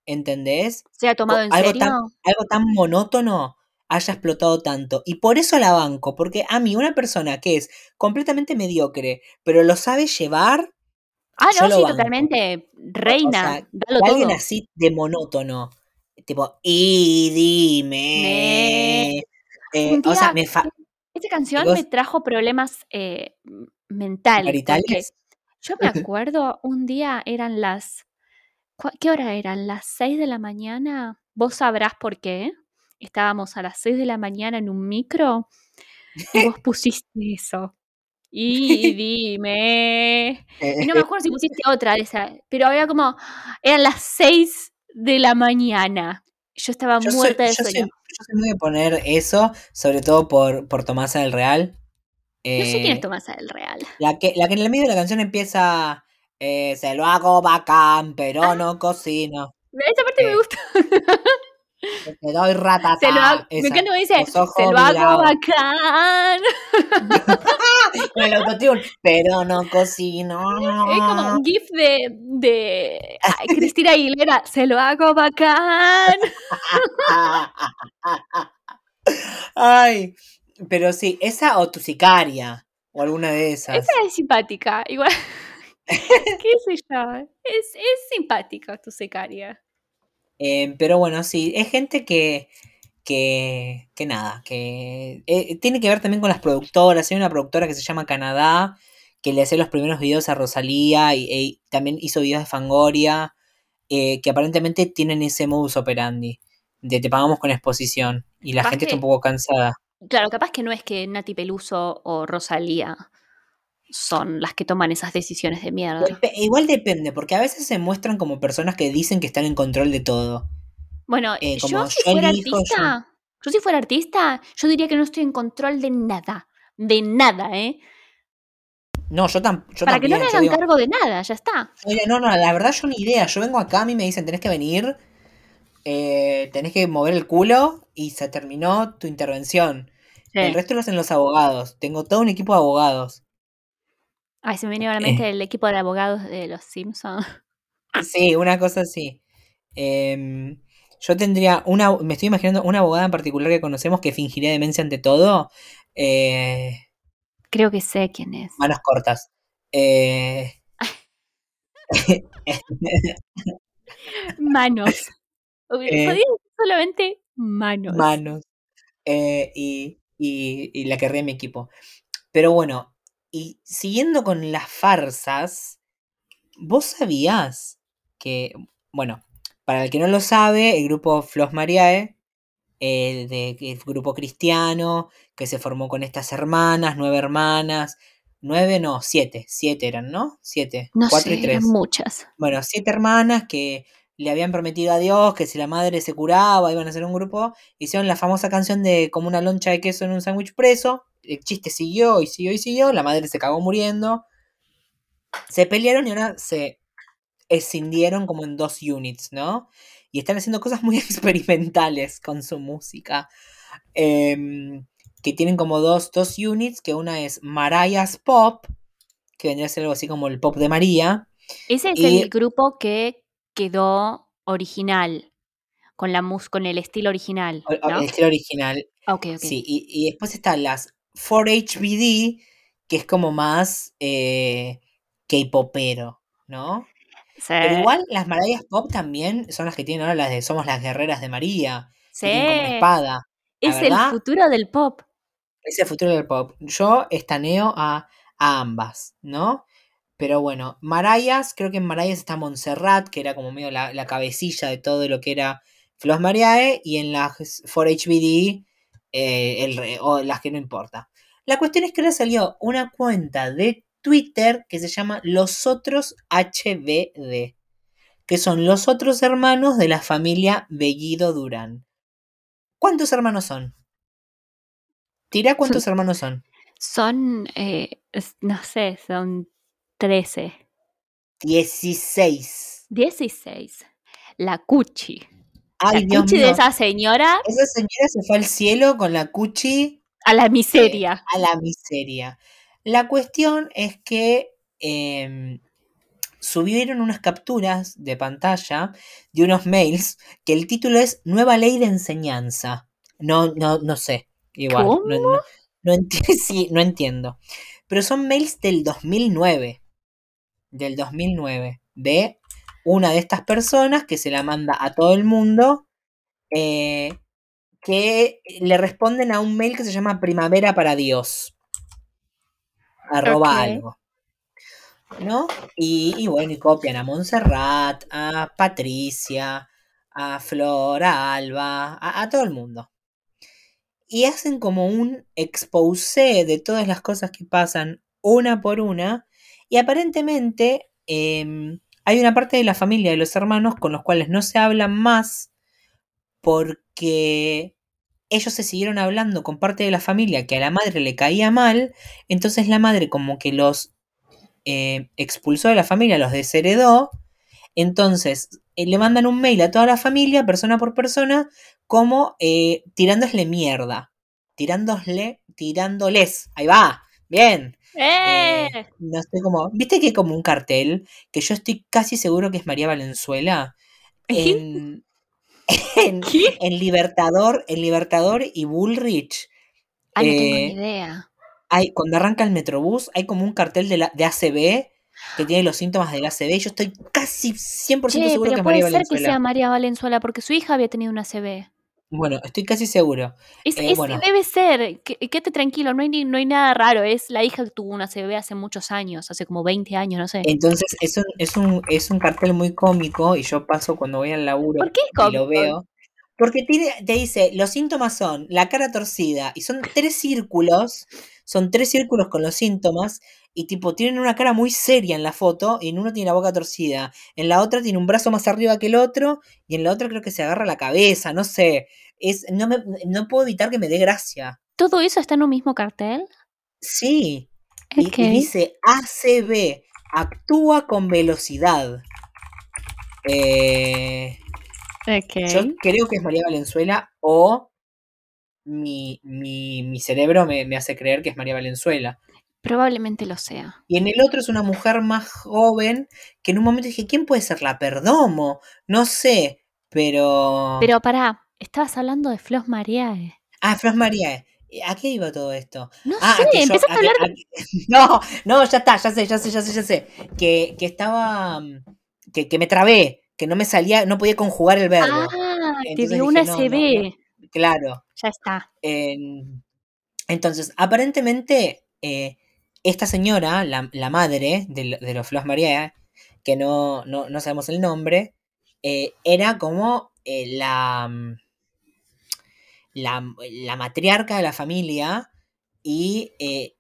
¿entendés? ¿Se ha tomado en algo serio? tan, algo tan monótono haya explotado tanto. Y por eso la banco, porque a mí una persona que es completamente mediocre, pero lo sabe llevar, Ah, no, sí, totalmente. O, o Reina, sea, dalo alguien todo. así de monótono, tipo, y Me... dime. eh, o sea, me fa esta canción me trajo problemas eh, mentales, yo me acuerdo, un día eran las... ¿cu- ¿Qué hora eran? ¿Las 6 de la mañana? Vos sabrás por qué. Estábamos a las 6 de la mañana en un micro y vos pusiste eso. Y dime. Y no me acuerdo si pusiste otra de esa, pero había como, eran las 6 de la mañana. Yo estaba Yo soy, muerta de yo soy, sueño. yo soy muy de poner eso, sobre todo por, por Tomasa del Real. No sé quién es Eh, Tomasa del Real. la, que, la que en el medio de la canción empieza, eh, se lo hago bacán, pero Ah, no cocino. esa parte me Eh, gusta. te doy Se lo hago, me Esa. encanta cuando dice, ojos se lo hago bacán. Con el autotune, pero no cocino. Es como un gif de, de ay, Cristina Aguilera, se lo hago bacán. Ay, pero sí, esa o tu sicaria, o alguna de Esa esas. es simpática, igual, qué sé yo, es, es simpática tu secaria. Eh, pero bueno, sí, es gente que, que, que nada, que eh, tiene que ver también con las productoras. Hay una productora que se llama Canadá, que le hace los primeros videos a Rosalía y, y también hizo videos de Fangoria, eh, que aparentemente tienen ese modus operandi, de te pagamos con exposición. Y la gente está un poco cansada. claro, capaz que no es que Nati Peluso o Rosalía son las que toman esas decisiones de mierda. Igual depende, porque a veces se muestran como personas que dicen que están en control de todo. Bueno, Eh, yo si yo fuera elijo, artista, yo si fuera artista, yo diría que no estoy en control de nada, de nada, ¿eh? No, yo, tam- yo Para que no me hagan digo, cargo de nada, ya está. oye, no, no, la verdad yo ni idea, yo vengo acá, a mí me dicen, tenés que venir, eh, tenés que mover el culo y se terminó tu intervención. El resto lo hacen los abogados, tengo todo un equipo de abogados. Ay, se me a la Eh, mente el equipo de abogados de los Simpsons. sí, una cosa así. Em, yo tendría una, me estoy imaginando una abogada en particular que conocemos que fingiría demencia ante todo. eh, Creo que sé quién es. manos cortas. Eh, Manos. eh, Podría decir solamente manos. manos. Eh, y, y, y la querría mi equipo. Pero bueno, y siguiendo con las farsas, ¿vos sabías que, bueno, para el que no lo sabe, el grupo Flos Mariae, el, de, el grupo cristiano, que se formó con estas hermanas, nueve hermanas, nueve no, siete, siete eran, ¿no? Siete, No cuatro sé, y tres. muchas. Bueno, siete hermanas que le habían prometido a Dios que si la madre se curaba iban a hacer un grupo. Hicieron la famosa canción de como una loncha de queso en un sándwich preso. El chiste siguió y siguió y siguió. La madre se cagó muriendo. Se pelearon y ahora se escindieron como en dos units, ¿no? Y están haciendo cosas muy experimentales con su música. Em, que tienen como dos, dos units, que una es Mariah's Pop, que vendría a ser algo así como el pop de María. Ese es Y- el grupo que quedó original, con, la mus con el estilo original. El estilo original. Ok, ok. Sí, y, y después están las 4HBD, que es como más eh, K-popero, ¿no? Sí, Pero igual las Mariah's Pop también son las que tienen ahora las de Somos las Guerreras de María, sí. que como una espada. La Es el futuro del pop. es el futuro del pop. Yo estaneo a, a ambas, ¿no? Pero bueno, Marayas, creo que en Marayas está Montserrat, que era como medio la, la cabecilla de todo lo que era Flos Mariae, y en las 4HBD, eh, el o las que no importa. La cuestión es que ahora salió una cuenta de Twitter que se llama Los Otros HBD, que son los otros hermanos de la familia Bellido Durán. ¿Cuántos hermanos son? Tira cuántos hermanos son. Son, eh, no sé, son 13. 16. 16. La Cuchi. Ay, la Dios Cuchi de esa señora Esa señora se fue al cielo con la cuchi a la miseria. a la miseria. La cuestión es que em, subieron unas capturas de pantalla de unos mails que el título es Nueva Ley de Enseñanza. No, no, no sé. Igual. ¿Cómo? No, no- no enti- sí, no entiendo. Pero son mails del 2009. Del 2009. De una de estas personas que se la manda a todo el mundo. eh, que le responden a un mail que se llama Primavera para Dios. Arroba algo. ¿No? Y, y bueno, y copian a Montserrat, a Patricia, a Flor, a Alba, a, a todo el mundo. Y hacen como un exposé de todas las cosas que pasan una por una. Y aparentemente em, hay una parte de la familia de los hermanos con los cuales no se hablan más porque ellos se siguieron hablando con parte de la familia que a la madre le caía mal, entonces la madre como que los eh, expulsó de la familia, los desheredó, entonces eh, le mandan un mail a toda la familia, persona por persona, como eh, tirándosle mierda, tirándosle, tirándoles, ahí va, bien, ¡Eh! eh, no sé cómo, viste que hay como un cartel, que yo estoy casi seguro que es María Valenzuela, en, en, en Libertador, en Libertador y Bullrich, Ah, no tengo ni eh, idea. hay, cuando arranca el Metrobús, hay como un cartel de, la, de ACB que tiene los síntomas del ACB. Yo estoy casi 100% Che, seguro que es puede María ser que Valenzuela. sea María Valenzuela porque su hija había tenido una CB. Bueno, estoy casi seguro. Es, Eh, es- bueno. Debe ser, quédate tranquilo, no hay, ni- no hay nada raro, es la hija que tuvo una CB hace muchos años, hace como 20 años, no sé. Entonces es un, es un, es un cartel muy cómico y yo paso cuando voy al laburo ¿Por qué es y lo veo. Porque te dice, los síntomas son la cara torcida y son tres círculos, son tres círculos con los síntomas y tipo tienen una cara muy seria en la foto y en uno tiene la boca torcida, en la otra tiene un brazo más arriba que el otro y en la otra creo que se agarra la cabeza, no sé, es, no, me, no puedo evitar que me dé gracia. ¿Todo eso está en un mismo cartel? Sí, y, y Ok. dice ACB, actúa con velocidad. Eh, yo creo que es María Valenzuela o mi, mi, mi cerebro me, me hace creer que es María Valenzuela. Probablemente lo sea. Y en el otro es una mujer más joven que en un momento dije, ¿quién puede ser la Perdomo? No sé, pero... Pero pará, estabas hablando de Flos Mariae. Ah, Flos María. ¿A qué iba todo esto? No Ah, sé, yo- empezaste a hablar a que- No, no, ya está, ya sé, ya sé, ya sé, ya sé. Que, que estaba. mm, Que, que me trabé, que no me salía, no podía conjugar el verbo. Ah, te dio una no, no, CB. Claro. Ya está. en- Entonces, aparentemente, eh, esta señora, la, la madre de, lo- de los Flos María, que no, no, no sabemos el nombre, eh, era como eh, la, la, la matriarca de la familia y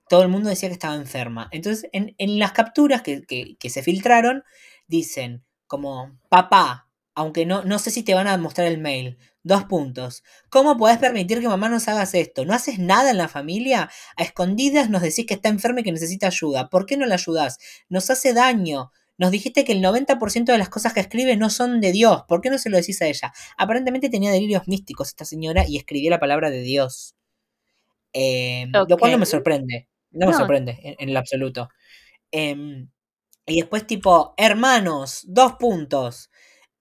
todo el mundo decía que estaba enferma. Entonces, en, en las capturas que, que- que se filtraron, dicen como, papá, aunque no, no sé si te van a mostrar el mail, dos puntos. ¿Cómo podés permitir que mamá nos hagas esto? ¿No haces nada en la familia? A escondidas nos decís que está enferma y que necesita ayuda. ¿Por qué no la ayudás? Nos hace daño. Nos dijiste que el 90% de las cosas que escribe no son de Dios. ¿Por qué no se lo decís a ella? Aparentemente tenía delirios místicos esta señora y escribía la palabra de Dios. Eh, Lo cual no me sorprende. No me sorprende en, en lo absoluto. Em, y después tipo, hermanos, dos puntos.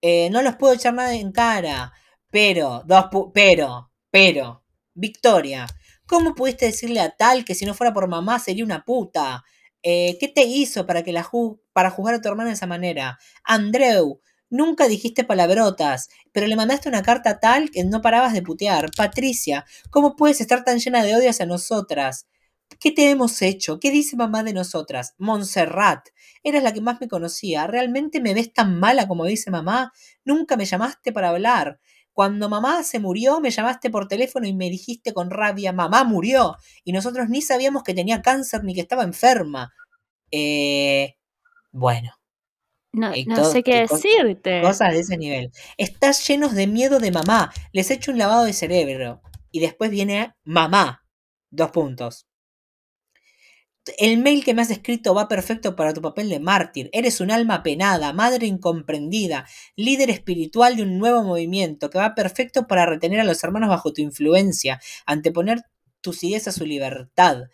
Eh, no los puedo echar nada en cara. Pero, dos pu- pero, pero, Victoria, ¿cómo pudiste decirle a tal que si no fuera por mamá sería una puta? Eh, ¿Qué te hizo para que la ju- para juzgar a tu hermana de esa manera? Andreu, nunca dijiste palabrotas, pero le mandaste una carta tal que no parabas de putear. Patricia, ¿cómo puedes estar tan llena de odio hacia nosotras? ¿Qué te hemos hecho? ¿Qué dice mamá de nosotras? Montserrat, eras la que más me conocía. ¿Realmente me ves tan mala como dice mamá? Nunca me llamaste para hablar. Cuando mamá se murió, me llamaste por teléfono y me dijiste con rabia, mamá murió. Y nosotros ni sabíamos que tenía cáncer ni que estaba enferma. Eh, bueno, No, sé qué decirte. cosas de ese nivel. Estás llenos de miedo de mamá. Les echo un lavado de cerebro. Y después viene mamá. Dos puntos. El mail que me has escrito va perfecto para tu papel de mártir. Eres un alma penada, madre incomprendida, líder espiritual de un nuevo movimiento que va perfecto para retener a los hermanos bajo tu influencia, anteponer tus ideas a su libertad,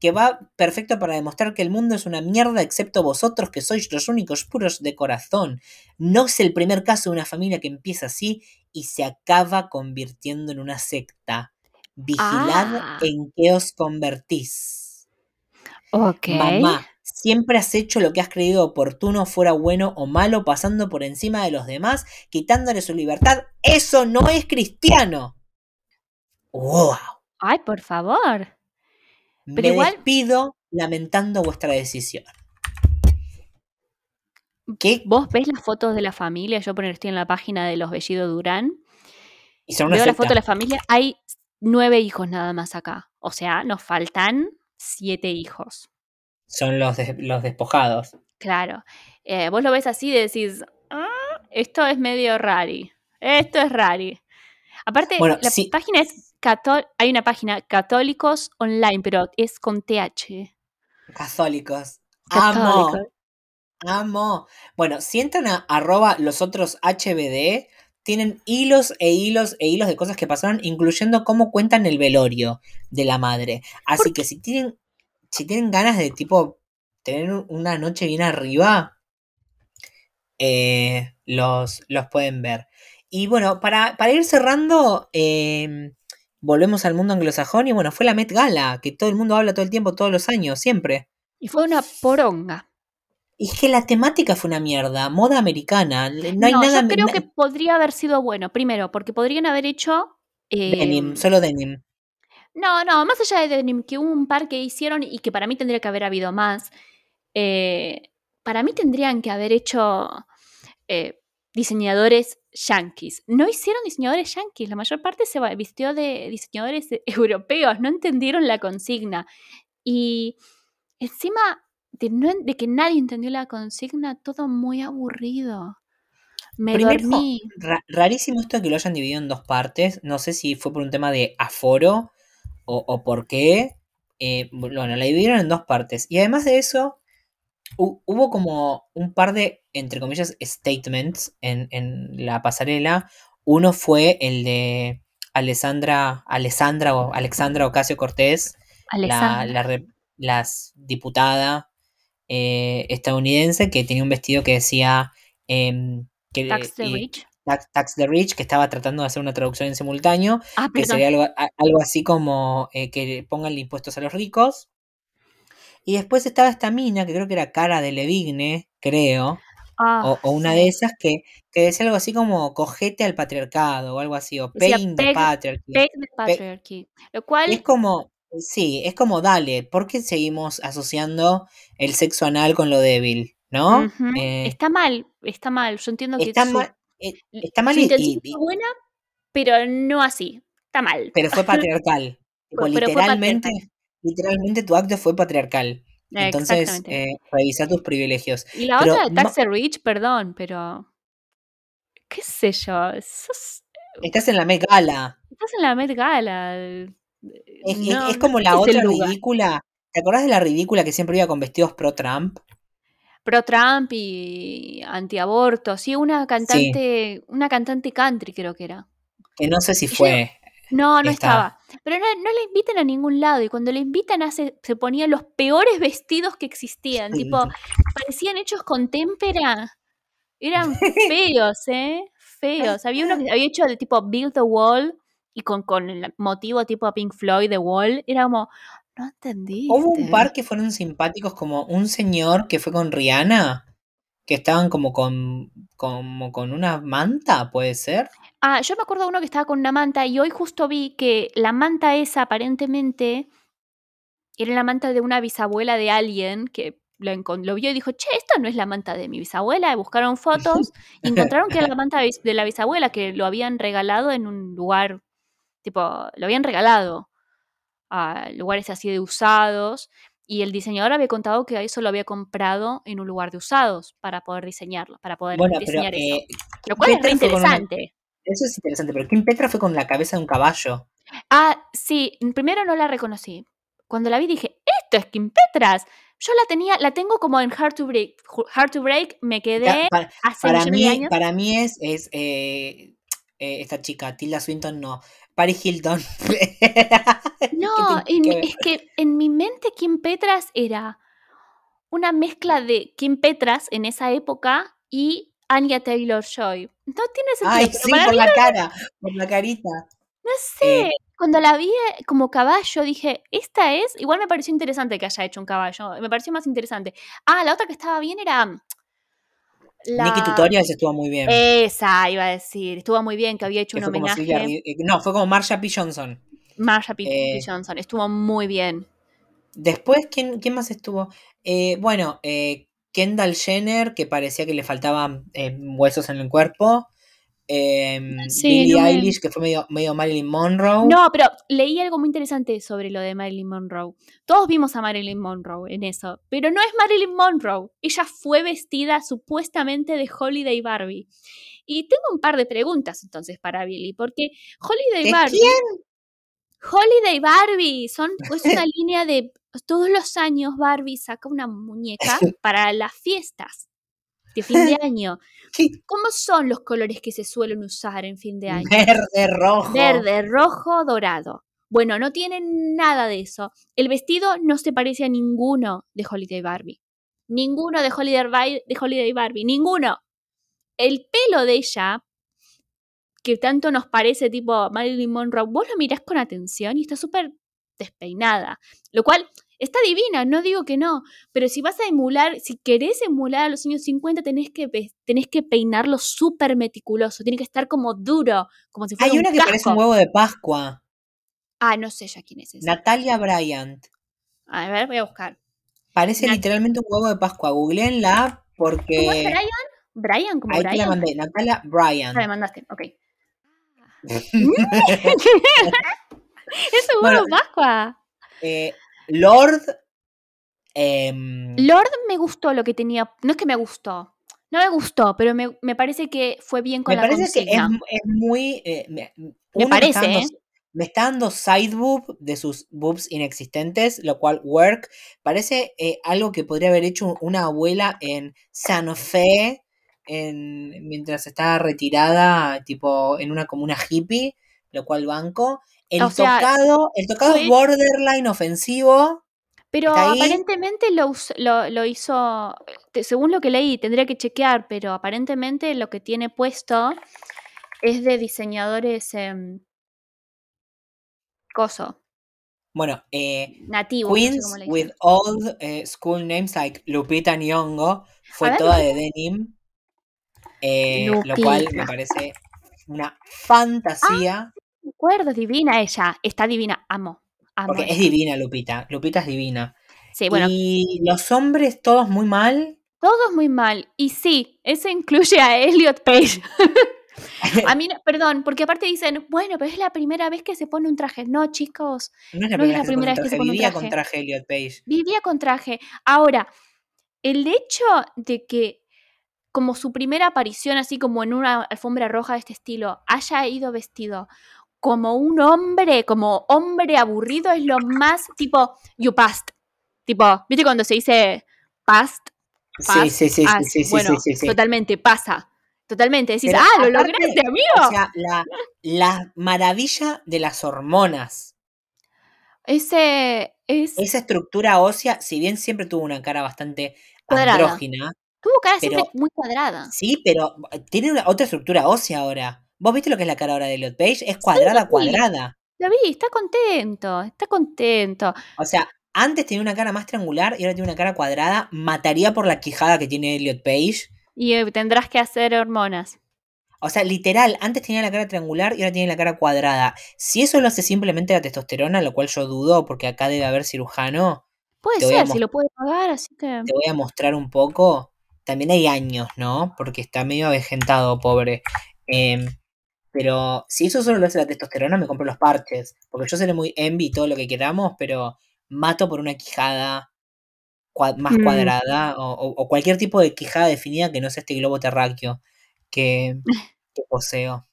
que va perfecto para demostrar que el mundo es una mierda excepto vosotros que sois los únicos puros de corazón. No es el primer caso de una familia que empieza así y se acaba convirtiendo en una secta. Vigilad Ah. en qué os convertís. Ok. Mamá, siempre has hecho lo que has creído oportuno, fuera bueno o malo, pasando por encima de los demás, quitándole su libertad. Eso no es cristiano. ¡Wow! Ay, por favor. Me igual- despido lamentando vuestra decisión. ¿Qué? Vos ves las fotos de la familia, yo poner estoy en la página de los Bellido Durán, Y son una veo la foto de la familia, hay nueve hijos nada más acá. O sea, nos faltan siete hijos. Son los, los despojados. Claro. Eh, vos lo ves así y decís, "Ah, esto es medio rari. Esto es rari. Aparte, Bueno, la sí. página es hay una página Católicos Online, pero es con TH. Católicos. Amo. Católicos. Amo. Bueno, si entran a arroba los otros HBD, tienen hilos e hilos e hilos de cosas que pasaron, incluyendo cómo cuentan el velorio de la madre. Así que si tienen, si tienen ganas de tipo tener una noche bien arriba, eh, los, los pueden ver. Y bueno, para, para ir cerrando, eh, volvemos al mundo anglosajón y bueno, fue la Met Gala, que todo el mundo habla todo el tiempo, todos los años, siempre. Y fue una poronga. Y es que la temática fue una mierda, moda americana. No hay No, nada. yo creo que podría haber sido bueno. Primero, porque podrían haber hecho. eh, Denim, solo denim. No, no, más allá de Denim, que hubo un par que hicieron y que para mí tendría que haber habido más. eh, para mí tendrían que haber hecho eh, diseñadores yankees. No hicieron diseñadores yankees, la mayor parte se vistió de diseñadores europeos, no entendieron la consigna. Y encima de, no en- de que nadie entendió la consigna, todo muy aburrido. Me Primero, dormí. ra- rarísimo esto de que lo hayan dividido en dos partes. No sé si fue por un tema de aforo o, o por qué. Eh, bueno, la dividieron en dos partes. Y además de eso, hu- hubo como un par de, entre comillas, statements en, en la pasarela. Uno fue el de Alessandra, Alessandra o Alexandra Ocasio Cortés, la, la las diputada eh, estadounidense que tenía un vestido que decía em, que, Tax the Rich. Tax, Tax the Rich, que estaba tratando de hacer una traducción en simultáneo, Ah, que sería algo, a- algo así como eh, que pongan impuestos a los ricos. Y después estaba esta mina, que creo que era Cara de Levigne, creo, Ah, o, o una sí. de esas que, que decía algo así como cogete al patriarcado o algo así, o Decía, paying the "Peg- patriarchy. Peg the patriarchy. Lo cual Es como, Sí, es como dale, ¿por qué seguimos asociando el sexo anal con lo débil? ¿No? Eh, Está mal, está mal. Yo entiendo que está su, mal, eh, está mal su y- intención y- fue buena, pero no así. Está mal. pero fue patriarcal. Fue literalmente, patriarcal. literalmente tu acto fue patriarcal. Entonces, eh, revisa tus privilegios. y la pero otra de Taxi Rich, perdón, pero. ¿Qué sé yo? sos- Estás en la Met Gala. estás en la Met Gala. Eh, Es, es- no, es no como la otra ridícula. ¿Te acordás de la ridícula que siempre iba con vestidos pro Trump? Pro Trump y antiaborto. Sí, una cantante, una cantante country creo que era. Que no sé si yo- fue. No, no Esta- estaba. Pero no, no la invitan a ningún lado. Y cuando la invitan hace, se ponían los peores vestidos que existían. Sí. Tipo, parecían hechos con témpera. Eran feos, ¿eh? Feos. Había uno que había hecho de tipo Build the Wall y con, con el motivo tipo Pink Floyd, The Wall. Era como, no entendiste. Hubo un par que fueron simpáticos, como un señor que fue con Rihanna, que estaban como con, como con una manta, ¿puede ser? Ah, yo me acuerdo de uno que estaba con una manta y hoy justo vi que la manta esa aparentemente era la manta de una bisabuela de alguien que lo, vio y dijo, che, esto no es la manta de mi bisabuela. Y buscaron fotos y encontraron que era la manta de la bisabuela, que lo habían regalado en un lugar, tipo, lo habían regalado a lugares así de usados. Y el diseñador había contado que eso lo había comprado en un lugar de usados para poder diseñarlo, para poder Bueno, pero diseñar eso. eh, Lo cual es re una- interesante. eso es interesante, pero Kim Petra fue con la cabeza de un caballo. Ah, sí, primero no la reconocí. Cuando la vi dije, esto es Kim Petras. Yo la tenía, la tengo como en Hard to Break. Hard to Break me quedé hace para, mí, años. para mí es, es eh, eh, esta chica, Tilda Swinton, no. Paris Hilton. No, es que en mi mente Kim Petras era una mezcla de Kim Petras en esa época y Anya Taylor Joy. No tiene sentido, Ay, sí, por la cara, por la carita. no sé. Eh, Cuando la vi eh, como caballo, dije, esta es. Igual me pareció interesante que haya hecho un caballo. Me pareció más interesante. Ah, la otra que estaba bien era. La... Nikki Tutorials estuvo muy bien. Esa iba a decir. Estuvo muy bien que había hecho que un Silvia homenaje. Eh, No, fue como Marsha P. Johnson. Marsha P. Eh, P. Johnson. Estuvo muy bien. Después, ¿quién, quién más estuvo? Eh, bueno, eh, Kendall Jenner, que parecía que le faltaban huesos en el cuerpo. Sí, Billie no me- Eilish, que fue medio, medio Marilyn Monroe. No, pero leí algo muy interesante sobre lo de Marilyn Monroe. Todos vimos a Marilyn Monroe en eso, pero no es Marilyn Monroe. Ella fue vestida supuestamente de Holiday Barbie. Y tengo un par de preguntas entonces para Billy, porque Holiday ¿De Barbie. Holiday Barbie son es una línea de todos los años Barbie saca una muñeca para las fiestas de fin de año. ¿Cómo son los colores que se suelen usar en fin de año? Verde, rojo. Verde, rojo, dorado. Bueno, no tienen nada de eso. El vestido no se parece a ninguno de Holiday Barbie. Ninguno de Holiday, Bar- de Holiday Barbie. Ninguno. El pelo de ella, que tanto nos parece tipo Marilyn Monroe, vos lo mirás con atención y está súper despeinada. Lo cual está divina, no digo que no. Pero si vas a emular, si querés emular a los años 50, tenés que, tenés que peinarlo súper meticuloso. Tiene que estar como duro, como si fuera Hay un una que parece un huevo de Pascua. Ah, no sé ya quién es esa. Natalia Bryant. A ver, voy a buscar. Parece Nat- literalmente un huevo de Pascua. Googleenla ¿Cómo es porque. Brian? ¿Brian? ¿Como Ahí te la Brian? mandé. Natalia Bryant. Ah, me mandaste, ok. es un Bueno. huevo de Pascua. Eh, Lord. em, Lord me gustó lo que tenía. No es que me gustó. No me gustó, pero me, me parece que fue bien con me la parece que es, es muy. eh, me, parece, está dando, ¿eh? me está dando side boob de sus boobs inexistentes, lo cual work. Parece eh, algo que podría haber hecho una abuela en Santa Fe en, mientras estaba retirada, tipo en una comuna hippie, lo cual banco. El O sea, tocado, el tocado es borderline ofensivo. Pero aparentemente lo, lo, lo hizo, según lo que leí, tendría que chequear, pero aparentemente lo que tiene puesto es de diseñadores em, coso, Bueno, eh, no sé Queens with old eh, school names like Lupita Nyong'o fue ver, toda de denim, eh, lo cual me parece una fantasía. Me acuerdo, divina ella, está divina, amo. amo Porque es divina Lupita. Lupita es divina. Sí, bueno, Y los hombres todos muy mal. Todos muy mal. Y sí, eso incluye a Elliot Page. a mí, no- perdón, porque aparte dicen, bueno, pero es la primera vez que se pone un traje. No, chicos, No es la No es primera, la vez que se pone primera un vez que se traje, pone un vivía traje. con traje Elliot Page. vivía con traje. Ahora, el hecho de que como su primera aparición, así como en una alfombra roja de este estilo, haya ido vestido como un hombre, como hombre aburrido, es lo más tipo, you passed. Tipo, ¿viste cuando se dice past? Sí, sí, sí, sí, sí, sí, bueno, sí, sí, sí. totalmente, pasa. Totalmente. Decís, Pero ah, lo aparte, lograste, amigo. O sea, la, la maravilla de las hormonas. Ese es Esa estructura ósea, si bien siempre tuvo una cara bastante Cuadrada. andrógina, tuvo cara siempre muy cuadrada. sí, pero tiene una, otra estructura ósea ahora. ¿Vos viste lo que es la cara ahora de Elliot Page? Es cuadrada, cuadrada. Lo vi, está contento, está contento. O sea, antes tenía una cara más triangular y ahora tiene una cara cuadrada. Mataría por la quijada que tiene Elliot Page. Y eh, tendrás que hacer hormonas. O sea, literal, antes tenía la cara triangular y ahora tiene la cara cuadrada. Si eso lo hace simplemente la testosterona, lo cual yo dudo, porque acá debe haber cirujano, Puede ser, si lo puede pagar, así que. te voy a mostrar un poco. También hay años, ¿no? Porque está medio avejentado, pobre. Em, pero si eso solo lo hace la testosterona, me compro los parches. Porque yo seré muy envy y todo lo que queramos, pero mato por una quijada cua- más Mm. cuadrada o, o- o cualquier tipo de quijada definida que no sea este globo terráqueo que, que poseo.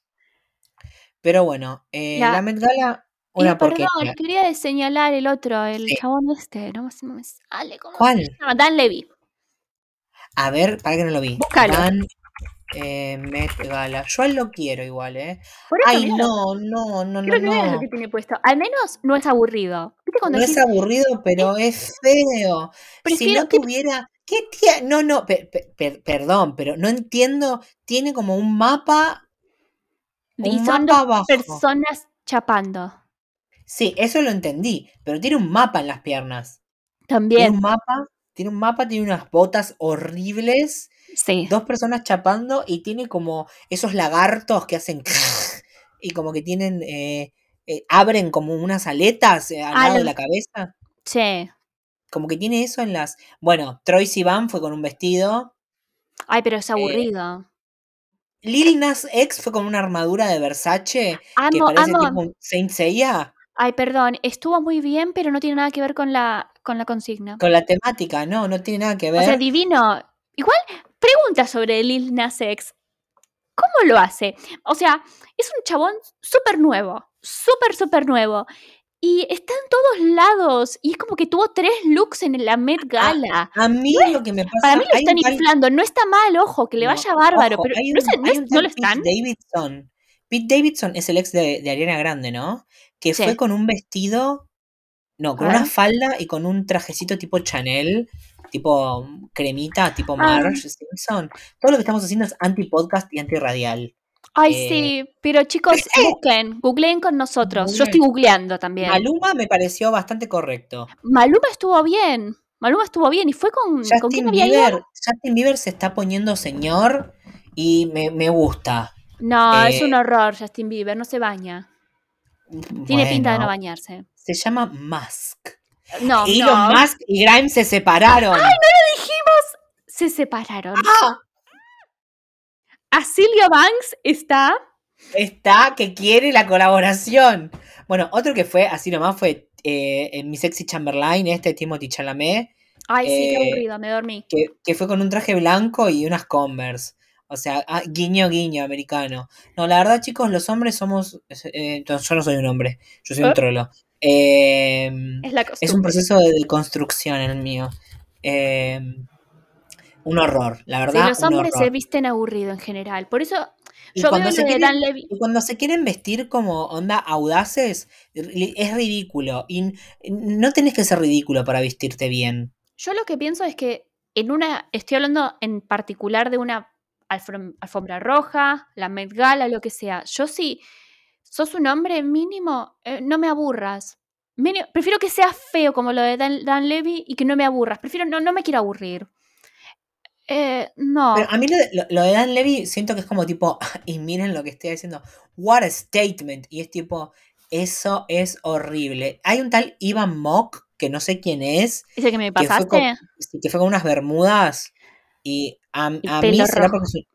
Pero bueno, eh, Ya. la Met Gala, una perdón, porquería. quería señalar el otro, el Sí. chabón este, no, me- no me sale. ¿cómo ¿Cuál? se llama? Dan Levy. A ver, para que no lo vi. Búscalo. Dan, eh, Met Gala. Yo él lo quiero igual, ¿eh? Ay, mirá, no, no, no, no, Quiero que no. lo que tiene puesto. Al menos no es aburrido. ¿Viste cuando No es aburrido, pero es feo. Si no tuviera. ¿Qué tie- No, no, pe- pe- per- perdón, pero no entiendo. Tiene como un mapa. y Un son mapa dos abajo. personas chapando? Sí, eso lo entendí. Pero tiene un mapa en las piernas. Tiene También, un mapa. Tiene un mapa, tiene unas botas horribles. Sí. Dos personas chapando y tiene como esos lagartos que hacen. Y como que tienen. eh, eh, abren como unas aletas eh, al Ah, lado de la cabeza. Sí. Como que tiene eso en las. Bueno, Troy Sivan fue con un vestido. Ay, Eh, pero es aburrido. Lil Nas X fue con una armadura de Versace que amo, parece amo. tipo un Saint Seiya. Ay, perdón, estuvo muy bien, pero no tiene nada que ver con la, con la consigna. Con la temática, no, no tiene nada que O sea, ver. divino. Igual, pregunta sobre Lil Nas X. ¿Cómo lo hace? O sea, es un chabón súper nuevo. Súper, súper nuevo. Y está en todos lados. Y es como que tuvo tres looks en la Met Gala. A mí lo que me pasa. Para mí lo están un inflando. No está mal, ojo, que le no, vaya bárbaro. ojo, pero no, un- sé, no, es- no tal lo están. Pete Davidson. Pete Davidson es el ex de, de Ariana Grande, ¿no? Que Sí. fue con un vestido. No, con A una falda y con un trajecito tipo Chanel, tipo cremita, tipo. Marge Simpson. Todo lo que estamos haciendo es anti-podcast y anti-radial. Ay, Eh, sí. Pero chicos, busquen. Googleen con nosotros. Yo estoy googleando también. Maluma me pareció bastante correcto. Maluma estuvo bien. Maluma estuvo bien. ¿Y fue con, ¿con quién Justin había ido? Bieber, Justin Bieber se está poniendo señor y me, me gusta. No, es Eh, un horror, Justin Bieber, no se baña. Tiene pinta de no bañarse. Se llama Musk. No, Elon no. Musk y Grimes se separaron. dijimos! Se separaron. ¡Ah! A Silvia Banks está. Está que quiere la colaboración. Bueno, otro que fue así nomás fue eh, eh, mi sexy Chamberlain, este Timothy Chalamet, Ay, sí, qué Eh, aburrido, me dormí. que, que fue con un traje blanco y unas Converse. O sea, ah, guiño, guiño, americano. No, la verdad, chicos, los hombres somos. eh, yo no soy un hombre, yo soy un ¿Eh? trolo. Eh, Es la es un proceso de deconstrucción el mío. Eh, un horror, la Sí, verdad. los un hombres se visten aburrido en general. Por eso Y yo veo cuando lo se de quieren- Dan Levy. Y cuando se quieren vestir como onda audaces, es ridículo. Y no tenés que ser ridículo para vestirte bien. Yo lo que pienso es que en una. Estoy hablando en particular de una alfom- alfombra roja, la Met Gala, lo que sea. Yo sí. Sos un hombre mínimo, eh, no me aburras. Mínimo- prefiero que sea feo como lo de Dan, Dan Levy y que no me aburras. Prefiero, no, no me quiero aburrir. Eh, no. Pero a mí lo, de- lo- lo de Dan Levy siento que es como tipo, y miren lo que estoy diciendo, what a statement. Y es tipo, Eso es horrible. Hay un tal Ivan Mock, que no sé quién es, Ese que me pasaste, que fue con unas bermudas. Y a, a mí será porque.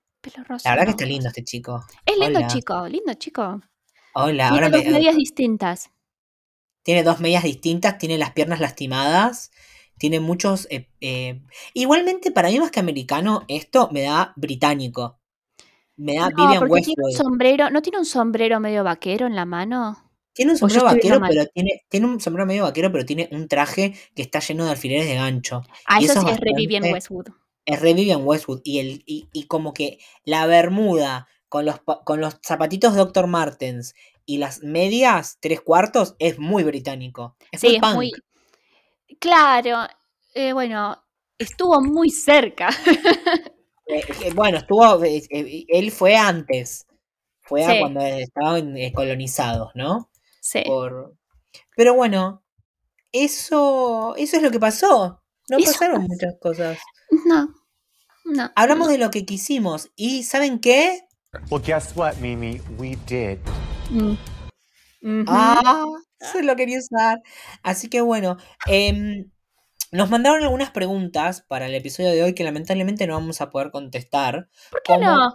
La verdad que está lindo este chico. Es lindo Hola. chico, lindo chico. Hola, Tiene ahora dos me, medias distintas. tiene dos medias distintas, tiene las piernas lastimadas, tiene muchos... eh, eh, Igualmente, para mí más que americano, esto me da británico. Me da No, Vivian porque tiene un Westwood. sombrero, ¿no tiene un sombrero medio vaquero en la mano? Tiene un sombrero vaquero, pero tiene, tiene un sombrero medio vaquero, pero tiene un traje que está lleno de alfileres de gancho. Ah, Y eso eso sí es es re Vivian bastante- Westwood. Es re Vivian Westwood. Y, el, y, y como que la bermuda con los, con los zapatitos Dr. Martens y las medias, tres cuartos, es muy británico. Es Sí, muy es punk. muy. Claro, eh, bueno, estuvo muy cerca. Eh, eh, bueno, estuvo. él fue antes. Fue a cuando estaban colonizados, ¿no? sí. Por... Pero bueno, eso, eso es lo que pasó. No Eso pasaron pasó. muchas cosas. No, no. Hablamos de lo que quisimos. ¿Y saben qué? Well, guess what, Mimi? We did. Mm. Ah, eso lo quería usar. Así que bueno, em, nos mandaron algunas preguntas para el episodio de hoy que lamentablemente no vamos a poder contestar. ¿Por qué como- no?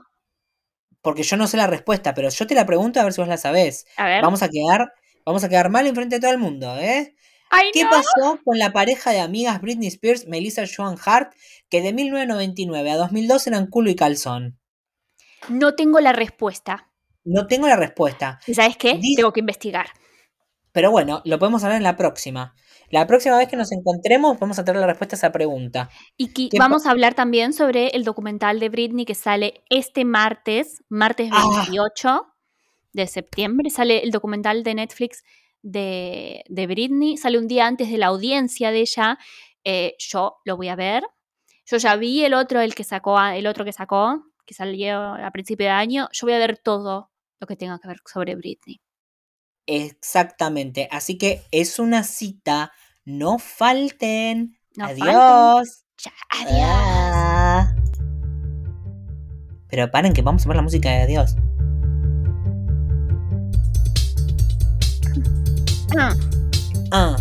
Porque yo no sé la respuesta, pero yo te la pregunto a ver si vos la sabés. A ver. Vamos a quedar, vamos a quedar mal enfrente de todo el mundo, ¿eh? Ay, ¿Qué no. pasó con la pareja de amigas Britney Spears, Melissa Joan Hart, que de 1999 a 2002 eran culo y calzón? No tengo la respuesta. No tengo la respuesta, ¿Y sabes qué? Dice- Tengo que investigar. pero bueno, lo podemos hablar en la próxima. La próxima vez que nos encontremos vamos a tener la respuesta a esa pregunta. Y que ¿Qué pa- vamos a hablar también sobre el documental de Britney que sale este martes, martes Ah. 28 de septiembre. Sale el documental de Netflix de, de Britney. Sale un día antes de la audiencia de ella. Eh, yo lo voy a ver. Yo ya vi el otro, el que sacó, el otro que sacó, que salió a principio de año. Yo voy a ver todo lo que tenga que ver sobre Britney. Exactamente. Así que es una cita. No falten. No. Adiós. Ya, adiós. Ah. Pero paren que vamos a ver la música de adiós. Ah. Ah.